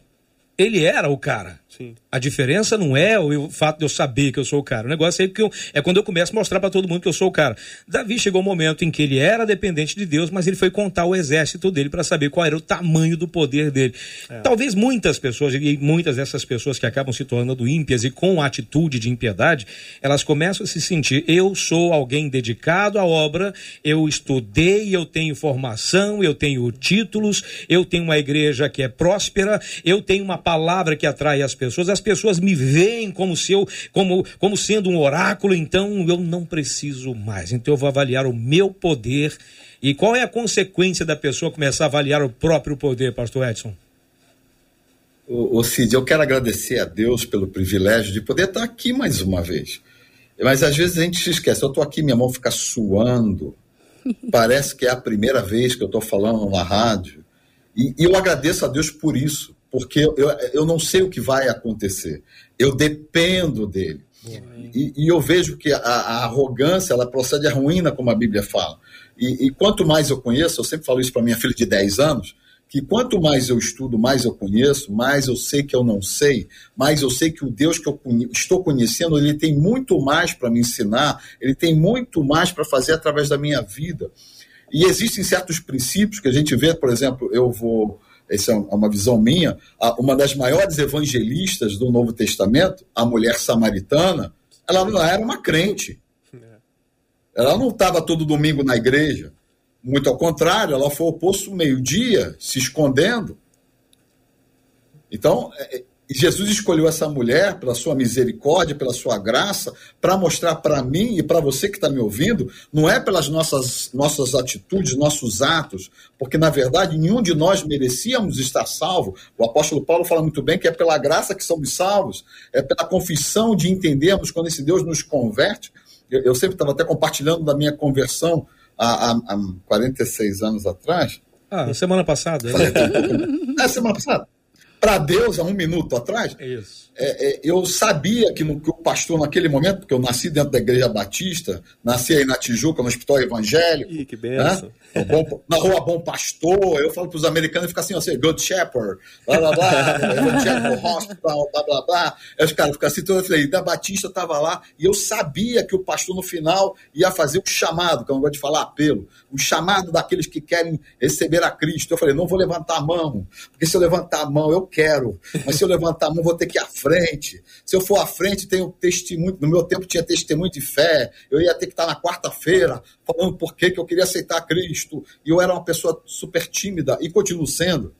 Ele era o cara. Sim. A diferença não é o fato de eu saber que eu sou o cara. O negócio é, que eu, é quando eu começo a mostrar para todo mundo que eu sou o cara. Davi chegou um momento em que ele era dependente de Deus, mas ele foi contar o exército dele para saber qual era o tamanho do poder dele. É. Talvez muitas pessoas, e muitas dessas pessoas que acabam se tornando ímpias e com atitude de impiedade, elas começam a se sentir: eu sou alguém dedicado à obra, eu estudei, eu tenho formação, eu tenho títulos, eu tenho uma igreja que é próspera, eu tenho uma palavra que atrai as pessoas, as pessoas me veem como se eu, como, como sendo um oráculo, então eu não preciso mais. Então eu vou avaliar o meu poder. E qual é a consequência da pessoa começar a avaliar o próprio poder, pastor Edson? O Cid, eu quero agradecer a Deus pelo privilégio de poder estar aqui mais uma vez. Mas às vezes a gente se esquece. Eu estou aqui, minha mão fica suando. Parece que é a primeira vez que eu estou falando na rádio. E, e eu agradeço a Deus por isso porque eu, eu não sei o que vai acontecer. Eu dependo dele. E, e, eu vejo que a, a, arrogância ela procede à ruína, como a Bíblia fala. E, e quanto mais eu conheço, eu sempre falo isso para minha filha de 10 anos, que quanto mais eu estudo, mais eu conheço, mais eu sei que eu não sei, mais eu sei que o Deus que eu estou conhecendo, ele tem muito mais para me ensinar, ele tem muito mais para fazer através da minha vida. E existem certos princípios que a gente vê, por exemplo, eu vou essa é uma visão minha, uma das maiores evangelistas do Novo Testamento, a mulher samaritana, ela não era uma crente. Ela não estava todo domingo na igreja. Muito ao contrário, ela foi ao posto meio-dia, se escondendo. Então, é, e Jesus escolheu essa mulher pela sua misericórdia, pela sua graça, para mostrar para mim e para você que está me ouvindo, não é pelas nossas, nossas atitudes, nossos atos, porque na verdade nenhum de nós merecíamos estar salvo. O apóstolo Paulo fala muito bem que é pela graça que somos salvos, é pela confissão de entendermos quando esse Deus nos converte. Eu, eu sempre estava até compartilhando da minha conversão há, há, há 46 anos atrás. Ah, semana passada. é, semana passada para Deus há um minuto atrás. É, é, eu sabia que, no, que, o pastor, naquele momento, porque eu nasci dentro da Igreja Batista, nasci aí na Tijuca, no Hospital Evangélico. Ih, que benção. Né? Bom, na rua Bom Pastor, eu falo para os americanos, fica assim, assim, Good Shepherd, blá blá blá, Evangelical Hospital, blá blá blá. Aí os caras ficam assim, então eu falei, da Batista estava lá, e eu sabia que o pastor no final ia fazer o chamado, que eu não gosto de falar apelo, o chamado daqueles que querem receber a Cristo. Eu falei, não vou levantar a mão, porque se eu levantar a mão, eu quero, mas se eu levantar a mão, vou ter que ir à frente. Se eu for à frente, tenho testemunho. No meu tempo tinha testemunho de fé, eu ia ter que estar na quarta-feira falando por que eu queria aceitar Cristo. E eu era uma pessoa super tímida e continuo sendo,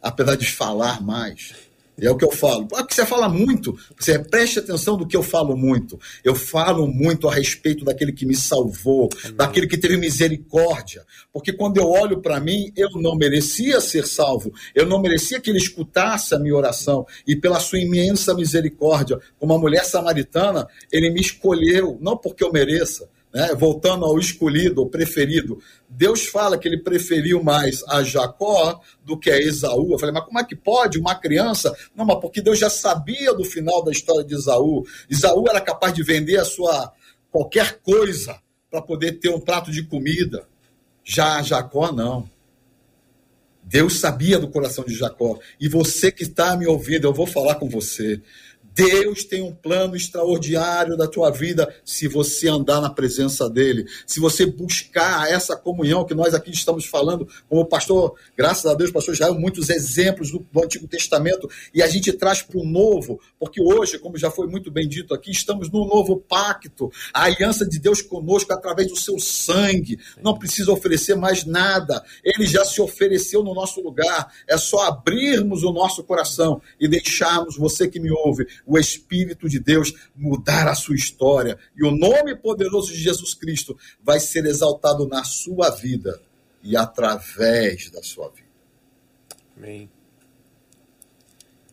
apesar de falar mais. É o que eu falo. Porque você fala muito, você preste atenção do que eu falo muito. Eu falo muito a respeito daquele que me salvou, daquele que teve misericórdia. Porque quando eu olho para mim, eu não merecia ser salvo, eu não merecia que ele escutasse a minha oração. E pela sua imensa misericórdia, como a mulher samaritana, ele me escolheu, não porque eu mereça, né? voltando ao escolhido, ao preferido, Deus fala que ele preferiu mais a Jacó do que a Esaú. Eu falei, mas como é que pode uma criança? Não, mas porque Deus já sabia do final da história de Esaú. Esaú era capaz de vender a sua qualquer coisa para poder ter um prato de comida. Já Jacó, não. Deus sabia do coração de Jacó. E você que está me ouvindo, eu vou falar com você. Deus tem um plano extraordinário da tua vida se você andar na presença dele, se você buscar essa comunhão que nós aqui estamos falando, como o pastor, graças a Deus, pastor Israel, muitos exemplos do, do Antigo Testamento, e a gente traz para o novo, porque hoje, como já foi muito bem dito aqui, estamos no novo pacto, a aliança de Deus conosco através do seu sangue, não precisa oferecer mais nada, ele já se ofereceu no nosso lugar, é só abrirmos o nosso coração e deixarmos você que me ouve o Espírito de Deus mudar a sua história. E o nome poderoso de Jesus Cristo vai ser exaltado na sua vida e através da sua vida. Amém.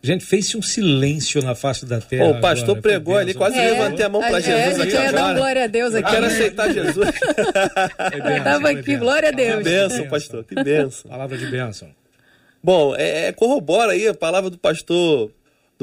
Gente, fez-se um silêncio na face da terra. o pastor agora, pregou ali, quase É, levantei a mão para é, Jesus a aqui dar glória a Deus Eu aqui. quero aceitar Jesus. Foi bênção, Eu tava foi aqui, bênção. glória a Deus. Que bênção, pastor, que bênção. Palavra de bênção. Bom, é, é, corrobora aí a palavra do pastor,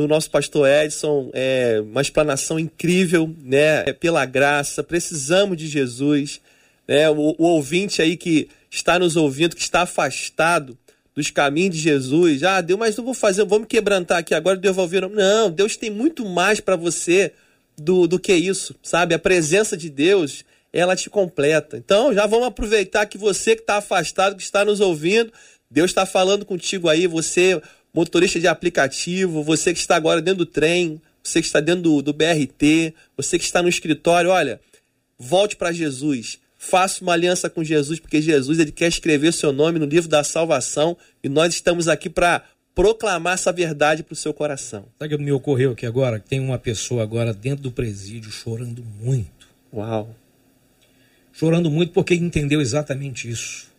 do nosso pastor Edson, é uma explanação incrível, né? É pela graça, precisamos de Jesus, né? O, o ouvinte aí que está nos ouvindo, que está afastado dos caminhos de Jesus, ah, Deus, mas não vou fazer, me quebrantar aqui agora, Deus vai ouvir. Não, Deus tem muito mais para você do, do que isso, sabe? A presença de Deus, ela te completa. Então, já vamos aproveitar que você que está afastado, que está nos ouvindo, Deus está falando contigo aí, você, motorista de aplicativo, você que está agora dentro do trem, você que está dentro do, do BRT, você que está no escritório, olha, volte para Jesus. Faça uma aliança com Jesus, porque Jesus ele quer escrever seu nome no livro da salvação e nós estamos aqui para proclamar essa verdade para o seu coração. Sabe o que me ocorreu aqui agora? Tem uma pessoa agora dentro do presídio chorando muito. Uau. Chorando muito porque entendeu exatamente isso.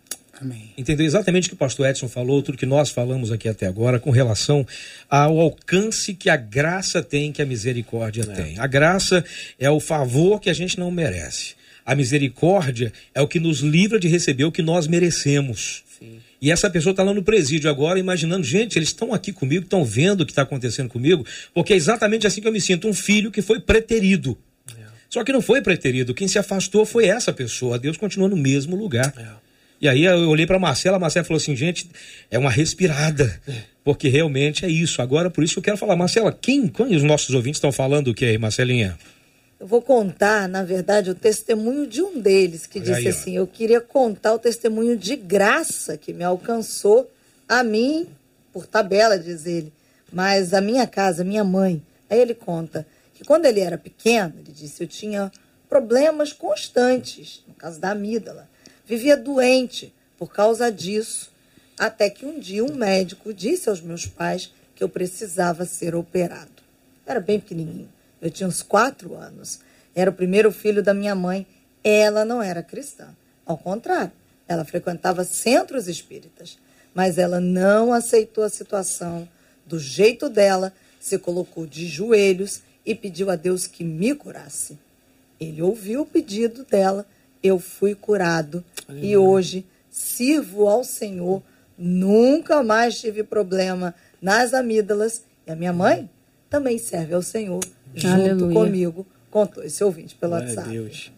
Amém. Entendeu exatamente o que o pastor Edson falou, tudo que nós falamos aqui até agora, com relação ao alcance que a graça tem, que a misericórdia tem. A graça é o favor que a gente não merece. A misericórdia é o que nos livra de receber o que nós merecemos. E essa pessoa está lá no presídio agora, imaginando, gente, eles estão aqui comigo, estão vendo o que está acontecendo comigo, porque é exatamente assim que eu me sinto, um filho que foi preterido. Só que não foi preterido, quem se afastou foi essa pessoa. Deus continua no mesmo lugar. E aí eu olhei para Marcela, a Marcela falou assim, gente, é uma respirada, porque realmente é isso. Agora, por isso que eu quero falar, Marcela, quem, quem os nossos ouvintes estão falando o que aí, Marcelinha? Eu vou contar, na verdade, o testemunho de um deles, que Olha disse aí, assim: Eu queria contar o testemunho de graça que me alcançou a mim, por tabela, diz ele, mas a minha casa, minha mãe. Aí ele conta que quando ele era pequeno, ele disse: Eu tinha problemas constantes, no caso da amígdala. Vivia doente por causa disso, até que um dia um médico disse aos meus pais que eu precisava ser operado. Era bem pequenininho. Eu tinha uns quatro anos. Era o primeiro filho da minha mãe. Ela não era cristã. Ao contrário, ela frequentava centros espíritas. Mas ela não aceitou a situação do jeito dela, se colocou de joelhos e pediu a Deus que me curasse. Ele ouviu o pedido dela, eu fui curado e hoje sirvo ao Senhor. Nunca mais tive problema nas amígdalas. E a minha mãe também serve ao Senhor junto Aleluia. comigo, contou esse ouvinte pelo Glória WhatsApp. Deus.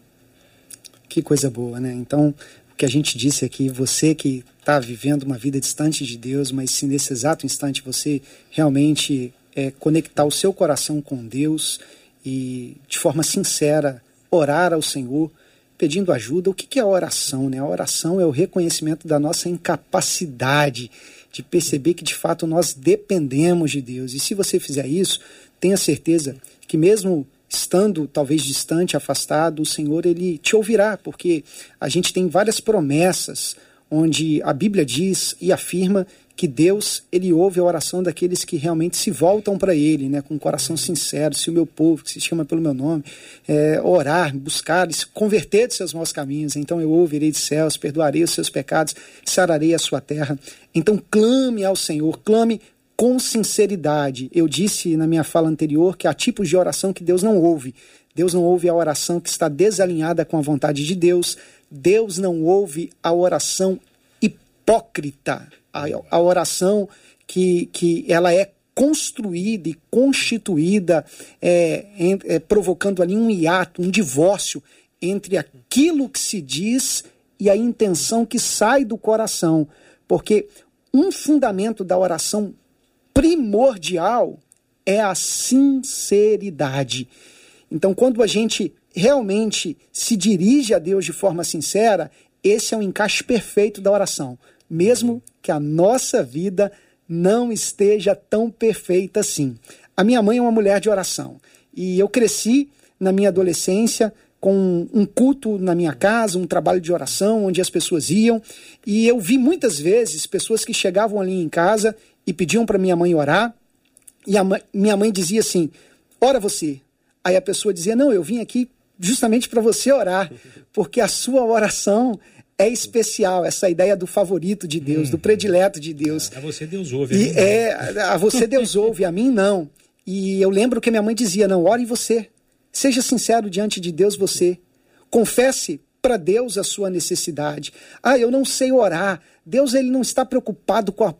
Que coisa boa, né? Então, o que a gente disse aqui, você que está vivendo uma vida distante de Deus, mas se nesse exato instante você realmente é, conectar o seu coração com Deus e de forma sincera orar ao Senhor, pedindo ajuda. O que é a oração? Né? A oração é o reconhecimento da nossa incapacidade de perceber que de fato nós dependemos de Deus. E se você fizer isso, tenha certeza que mesmo estando talvez distante, afastado, o Senhor ele te ouvirá, porque a gente tem várias promessas onde a Bíblia diz e afirma que Deus ele ouve a oração daqueles que realmente se voltam para Ele, né, com um coração sincero. Se o meu povo, que se chama pelo meu nome, é, orar, buscar, se converter de seus maus caminhos, então eu ouvirei de céus, perdoarei os seus pecados, sararei a sua terra. Então clame ao Senhor, clame com sinceridade. Eu disse na minha fala anterior que há tipos de oração que Deus não ouve. Deus não ouve a oração que está desalinhada com a vontade de Deus. Deus não ouve a oração hipócrita, a, a oração que, que ela é construída e constituída, é, é, provocando ali um hiato, um divórcio entre aquilo que se diz e a intenção que sai do coração. Porque um fundamento da oração primordial é a sinceridade. Então, quando a gente realmente se dirige a Deus de forma sincera, esse é o encaixe perfeito da oração, mesmo que a nossa vida não esteja tão perfeita assim. A minha mãe é uma mulher de oração e eu cresci na minha adolescência com um culto na minha casa, um trabalho de oração onde as pessoas iam, e eu vi muitas vezes pessoas que chegavam ali em casa e pediam para minha mãe orar, e a minha mãe dizia assim: "Ora você". Aí a pessoa dizia: "Não, eu vim aqui justamente para você orar, porque a sua oração é especial, essa ideia do favorito de Deus, do predileto de Deus. A você Deus ouve. E é, a você Deus ouve, a mim não. E eu lembro que minha mãe dizia: não, ore você. Seja sincero diante de Deus você. Confesse para Deus a sua necessidade. Ah, eu não sei orar. Deus ele não está preocupado com a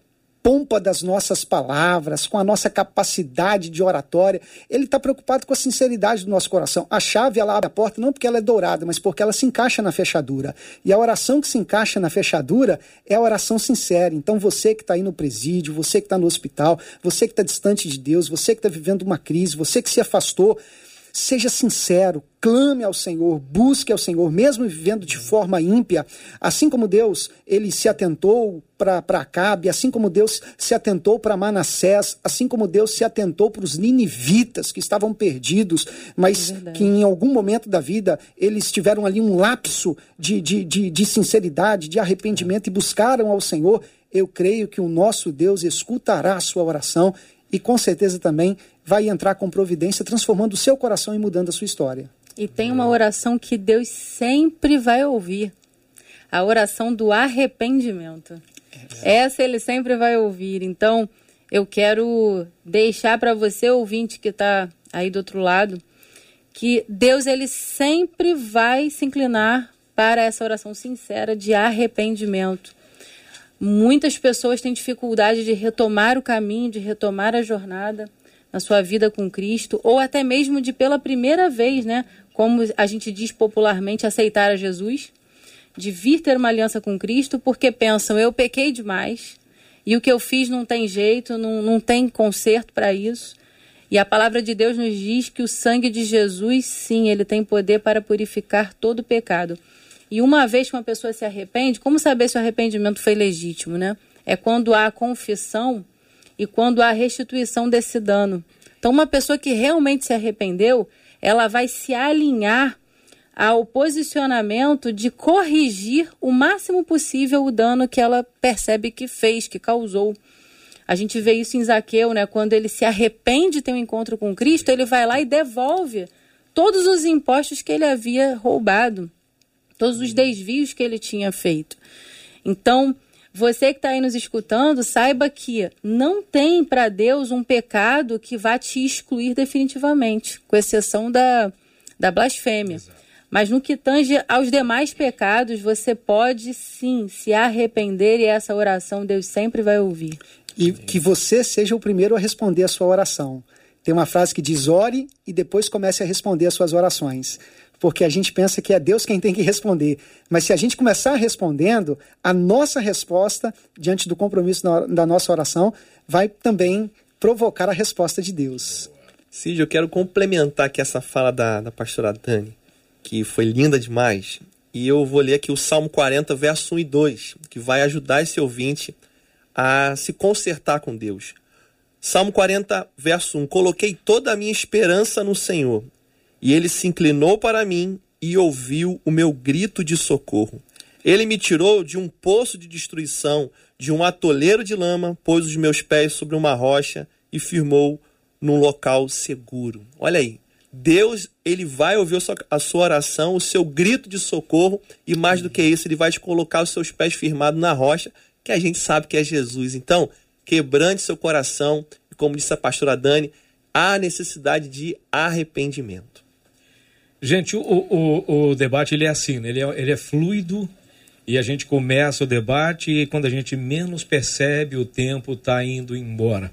pompa das nossas palavras, com a nossa capacidade de oratória. Ele está preocupado com a sinceridade do nosso coração. A chave ela abre a porta não porque ela é dourada, mas porque ela se encaixa na fechadura. E a oração que se encaixa na fechadura é a oração sincera. Então você que está aí no presídio, você que está no hospital, você que está distante de Deus, você que está vivendo uma crise, você que se afastou, Seja sincero, clame ao Senhor, busque ao Senhor, mesmo vivendo de forma ímpia, assim como Deus ele se atentou para Acabe, assim como Deus se atentou para Manassés, assim como Deus se atentou para os ninivitas que estavam perdidos, mas é que em algum momento da vida eles tiveram ali um lapso de, de, de, de sinceridade, de arrependimento e buscaram ao Senhor. Eu creio que o nosso Deus escutará a sua oração e com certeza também vai entrar com providência, transformando o seu coração e mudando a sua história. E tem uma oração que Deus sempre vai ouvir: a oração do arrependimento. É. Essa ele sempre vai ouvir. Então, eu quero deixar para você, ouvinte que está aí do outro lado, que Deus ele sempre vai se inclinar para essa oração sincera de arrependimento. Muitas pessoas têm dificuldade de retomar o caminho, de retomar a jornada na sua vida com Cristo, ou até mesmo de pela primeira vez, né, como a gente diz popularmente, aceitar a Jesus, de vir ter uma aliança com Cristo, porque pensam, eu pequei demais, e o que eu fiz não tem jeito, não, não tem conserto para isso. E a palavra de Deus nos diz que o sangue de Jesus, sim, ele tem poder para purificar todo pecado. E uma vez que uma pessoa se arrepende, como saber se o arrependimento foi legítimo, né? É quando há confissão e quando há restituição desse dano. Então, uma pessoa que realmente se arrependeu, ela vai se alinhar ao posicionamento de corrigir o máximo possível o dano que ela percebe que fez, que causou. A gente vê isso em Zaqueu, né? Quando ele se arrepende de ter um encontro com Cristo, ele vai lá e devolve todos os impostos que ele havia roubado, todos os desvios que ele tinha feito. Então, você que está aí nos escutando, saiba que não tem para Deus um pecado que vá te excluir definitivamente, com exceção da, da blasfêmia. Exato. Mas no que tange aos demais pecados, você pode sim se arrepender e essa oração Deus sempre vai ouvir. E que você seja o primeiro a responder a sua oração. Tem uma frase que diz: ore e depois comece a responder as suas orações porque a gente pensa que é Deus quem tem que responder. Mas se a gente começar respondendo, a nossa resposta, diante do compromisso da nossa oração, vai também provocar a resposta de Deus. Cid, eu quero complementar aqui essa fala da, da pastora Dani, que foi linda demais. E eu vou ler aqui o Salmo 40, verso 1 e 2, que vai ajudar esse ouvinte a se consertar com Deus. Salmo 40, verso 1: Coloquei toda a minha esperança no Senhor e ele se inclinou para mim e ouviu o meu grito de socorro. Ele me tirou de um poço de destruição, de um atoleiro de lama, pôs os meus pés sobre uma rocha e firmou num local seguro. Olha aí, Deus ele vai ouvir a sua oração, o seu grito de socorro e mais do que isso, ele vai te colocar os seus pés firmados na rocha, que a gente sabe que é Jesus. Então, quebrante seu coração, e como disse a pastora Dani, há necessidade de arrependimento. Gente, o, o, o debate ele é assim, né? ele, é, ele é fluido e a gente começa o debate e quando a gente menos percebe o tempo está indo embora.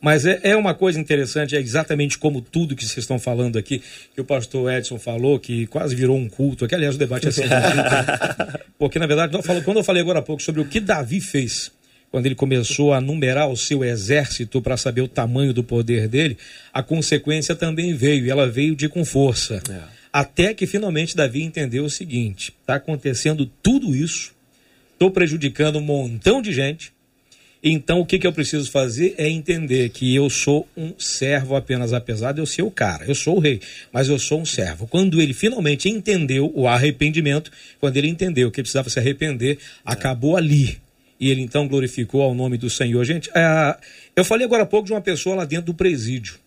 Mas é, é uma coisa interessante, é exatamente como tudo que vocês estão falando aqui, que o pastor Edson falou, que quase virou um culto, que aliás o debate é sempre um culto, né? porque na verdade, quando eu falei agora há pouco sobre o que Davi fez, quando ele começou a numerar o seu exército para saber o tamanho do poder dele, a consequência também veio, e ela veio de com força. É. Até que finalmente Davi entendeu o seguinte: está acontecendo tudo isso, estou prejudicando um montão de gente, então, o que, que eu preciso fazer é entender que eu sou um servo apenas, apesar de eu ser o cara. Eu sou o rei, mas eu sou um servo. Quando ele finalmente entendeu o arrependimento, quando ele entendeu que precisava se arrepender, acabou ali. E ele então glorificou ao nome do Senhor. Gente, é, eu falei agora há pouco de uma pessoa lá dentro do presídio.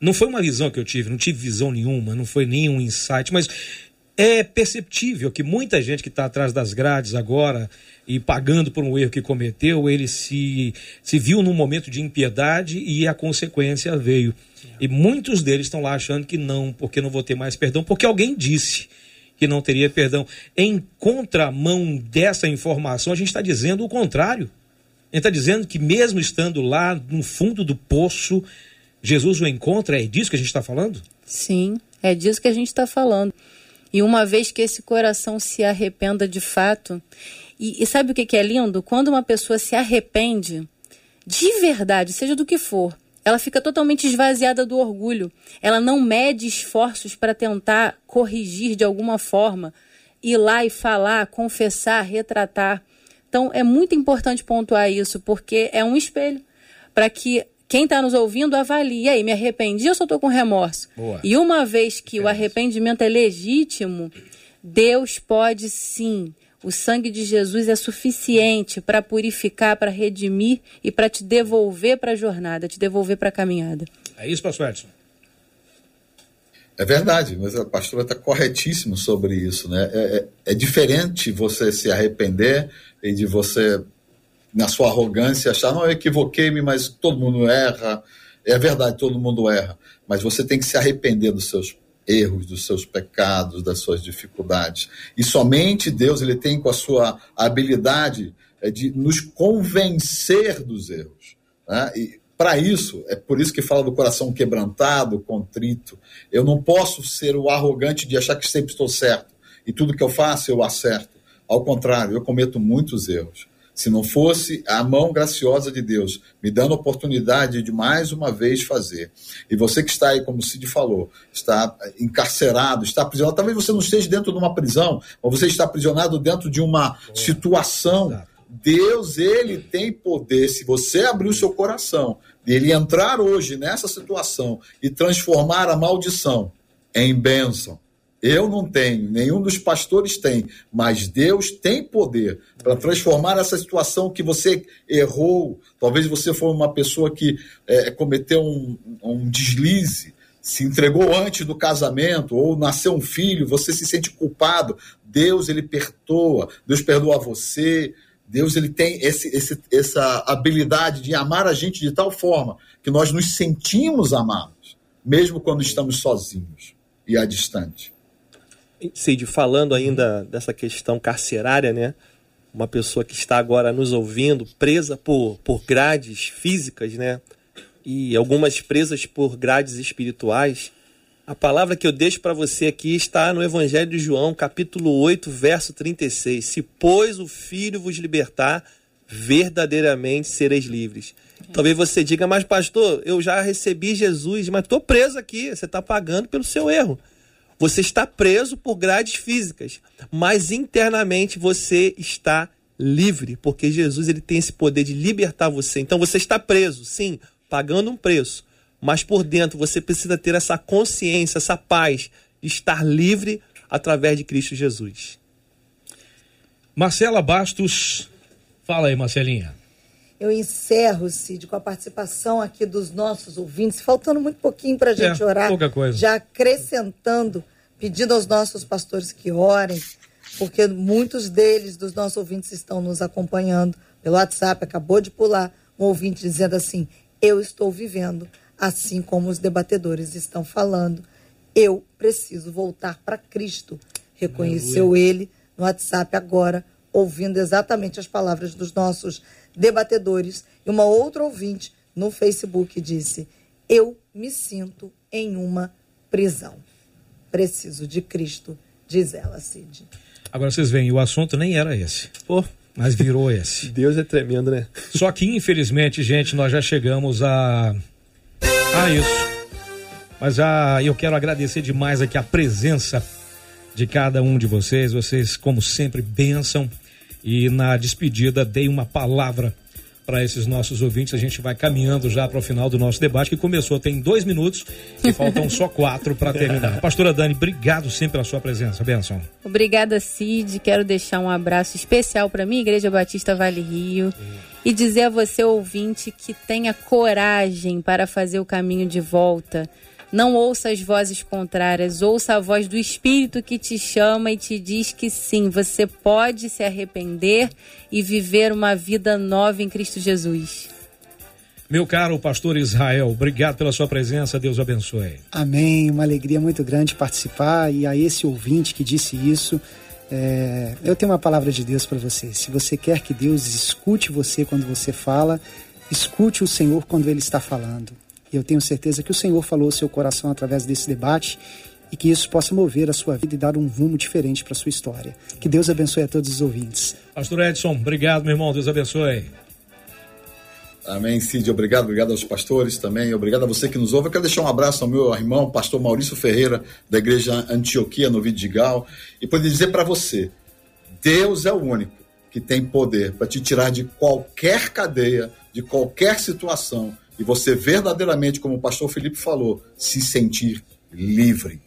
Não foi uma visão que eu tive, não tive visão nenhuma, não foi nenhum insight, mas é perceptível que muita gente que está atrás das grades agora e pagando por um erro que cometeu, ele se, se viu num momento de impiedade e a consequência veio. E muitos deles estão lá achando que não, porque não vou ter mais perdão, porque alguém disse que não teria perdão. Em contramão dessa informação, a gente está dizendo o contrário. A gente está dizendo que mesmo estando lá no fundo do poço, Jesus o encontra. É disso que a gente está falando? Sim, é disso que a gente está falando. E uma vez que esse coração se arrependa de fato e, e sabe o que, que é lindo? Quando uma pessoa se arrepende, de verdade, seja do que for, ela fica totalmente esvaziada do orgulho. Ela não mede esforços para tentar corrigir de alguma forma, ir lá e falar, confessar, retratar. Então é muito importante pontuar isso, porque é um espelho para que quem está nos ouvindo avalie. E aí, me arrependi ou só estou com remorso? Boa. E uma vez que o arrependimento é legítimo, Deus pode sim o sangue de Jesus é suficiente para purificar, para redimir e para te devolver para a jornada, te devolver para a caminhada. É isso, pastor Edson? É verdade, mas a pastora está corretíssimo sobre isso. Né? É, é, é, diferente você se arrepender e de você, na sua arrogância, achar, não, eu equivoquei-me, mas todo mundo erra. É verdade, todo mundo erra. Mas você tem que se arrepender dos seus erros, dos seus pecados, das suas dificuldades. E somente Deus ele tem com a sua habilidade é, de nos convencer dos erros. Né? E para isso, é por isso que fala do coração quebrantado, contrito. Eu não posso ser o arrogante de achar que sempre estou certo e tudo que eu faço eu acerto. Ao contrário, eu cometo muitos erros se não fosse a mão graciosa de Deus me dando a oportunidade de mais uma vez fazer. E você que está aí, como o Cid falou, está encarcerado, está aprisionado, talvez você não esteja dentro de uma prisão, ou você está aprisionado dentro de uma situação. Deus, ele tem poder, se você abrir o seu coração, ele entrar hoje nessa situação e transformar a maldição em bênção eu não tenho, nenhum dos pastores tem, mas Deus tem poder para transformar essa situação que você errou. Talvez você foi uma pessoa que é, cometeu um, um deslize, se entregou antes do casamento, ou nasceu um filho, você se sente culpado. Deus, ele perdoa, Deus perdoa você. Deus ele tem esse, esse, essa habilidade de amar a gente de tal forma que nós nos sentimos amados, mesmo quando estamos sozinhos e à distante. Cid, falando ainda dessa questão carcerária, né? Uma pessoa que está agora nos ouvindo, presa por, por grades físicas, né? E algumas presas por grades espirituais. A palavra que eu deixo para você aqui está no Evangelho de João, capítulo 8, verso 36. Se, pois, o Filho vos libertar, verdadeiramente sereis livres. Talvez você diga, mas pastor, eu já recebi Jesus, mas estou preso aqui. Você está pagando pelo seu erro. Você está preso por grades físicas, mas internamente você está livre, porque Jesus ele tem esse poder de libertar você. Então você está preso, sim, pagando um preço, mas por dentro você precisa ter essa consciência, essa paz de estar livre através de Cristo Jesus. Marcela Bastos, fala aí, Marcelinha. Eu encerro, Cid, com a participação aqui dos nossos ouvintes, faltando muito pouquinho para a gente é, orar. Pouca coisa. Já acrescentando pedindo aos nossos pastores que orem, porque muitos deles, dos nossos ouvintes, estão nos acompanhando pelo WhatsApp. Acabou de pular um ouvinte dizendo assim: Eu estou vivendo assim como os debatedores estão falando. Eu preciso voltar para Cristo. Reconheceu Aleluia. ele no WhatsApp agora, ouvindo exatamente as palavras dos nossos debatedores. E uma outra ouvinte no Facebook disse: Eu me sinto em uma prisão. Preciso de Cristo, diz ela, Cid. Agora vocês veem, o assunto nem era esse. Pô, mas virou esse. Deus é tremendo, né? Só que, infelizmente, gente, nós já chegamos a. a isso. Mas ah, eu quero agradecer demais aqui a presença de cada um de vocês. Vocês, como sempre, bênção. E na despedida, dei uma palavra para esses nossos ouvintes. A gente vai caminhando já para o final do nosso debate, que começou tem dois minutos e faltam só quatro para terminar. Pastora Dani, obrigado sempre pela sua presença. Benção. Obrigada, Cid. Quero deixar um abraço especial para mim, Igreja Batista Vale Rio. E dizer a você, ouvinte, que tenha coragem para fazer o caminho de volta não ouça as vozes contrárias, ouça a voz do Espírito que te chama e te diz que sim, você pode se arrepender e viver uma vida nova em Cristo Jesus. Meu caro pastor Israel, obrigado pela sua presença, Deus abençoe. Amém, uma alegria muito grande participar e a esse ouvinte que disse isso, é, eu tenho uma palavra de Deus para você. Se você quer que Deus escute você quando você fala, escute o Senhor quando Ele está falando. E eu tenho certeza que o Senhor falou ao seu coração através desse debate e que isso possa mover a sua vida e dar um rumo diferente para a sua história. Que Deus abençoe a todos os ouvintes. Pastor Edson, obrigado, meu irmão. Deus abençoe. Amém, Cid. Obrigado, obrigado aos pastores também. Obrigado a você que nos ouve. Eu quero deixar um abraço ao meu irmão, pastor Maurício Ferreira, da igreja Antioquia, no Vidigal, e poder dizer para você: Deus é o único que tem poder para te tirar de qualquer cadeia, de qualquer situação e você verdadeiramente, como o pastor Felipe falou, se sentir livre.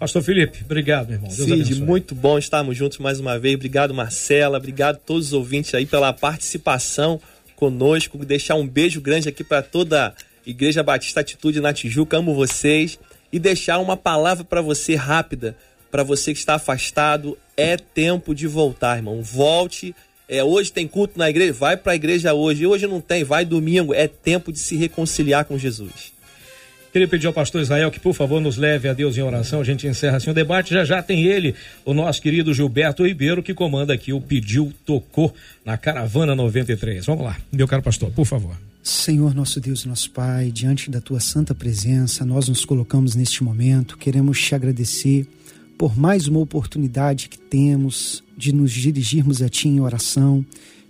Pastor Felipe, obrigado, meu irmão. Deus Cid, abençoe. muito bom estarmos juntos mais uma vez. Obrigado, Marcela. Obrigado a todos os ouvintes aí pela participação conosco. Deixar um beijo grande aqui para toda a Igreja Batista Atitude na Tijuca. Amo vocês. E deixar uma palavra para você rápida, para você que está afastado. É tempo de voltar, irmão. Volte é, hoje tem culto na igreja, vai para a igreja hoje. E hoje não tem, vai domingo. É tempo de se reconciliar com Jesus. Queria pedir ao pastor Israel que, por favor, nos leve a Deus em oração. A gente encerra assim o debate. Já já tem ele, o nosso querido Gilberto Ribeiro, que comanda aqui o Pediu Tocou na Caravana 93. Vamos lá, meu caro pastor, por favor. Senhor, nosso Deus, nosso Pai, diante da tua santa presença, nós nos colocamos neste momento. Queremos te agradecer por mais uma oportunidade que temos de nos dirigirmos a Ti em oração,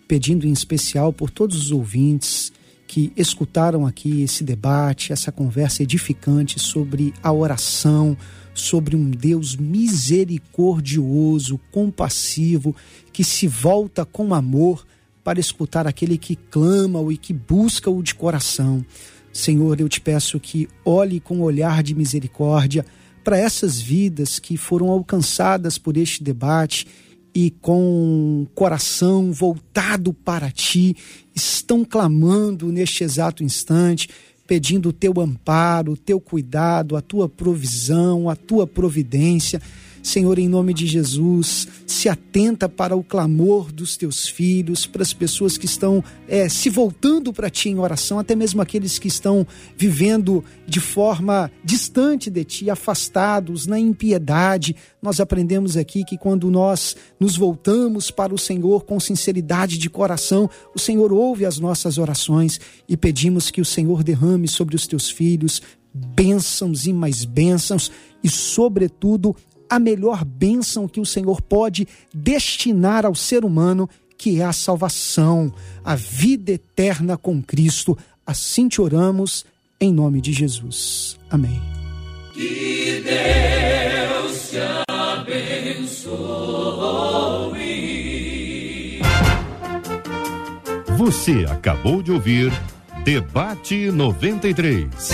pedindo em especial por todos os ouvintes que escutaram aqui esse debate, essa conversa edificante sobre a oração, sobre um Deus misericordioso, compassivo, que se volta com amor para escutar aquele que clama e que busca-o de coração. Senhor, eu te peço que olhe com olhar de misericórdia para essas vidas que foram alcançadas por este debate e com coração voltado para ti, estão clamando neste exato instante, pedindo o teu amparo, o teu cuidado, a tua provisão, a tua providência. Senhor, em nome de Jesus, se atenta para o clamor dos teus filhos, para as pessoas que estão é, se voltando para ti em oração, até mesmo aqueles que estão vivendo de forma distante de ti, afastados na impiedade. Nós aprendemos aqui que quando nós nos voltamos para o Senhor com sinceridade de coração, o Senhor ouve as nossas orações e pedimos que o Senhor derrame sobre os teus filhos bênçãos e mais bênçãos e, sobretudo, a melhor bênção que o Senhor pode destinar ao ser humano, que é a salvação, a vida eterna com Cristo. Assim te oramos, em nome de Jesus. Amém. Que Deus te abençoe. Você acabou de ouvir Debate 93.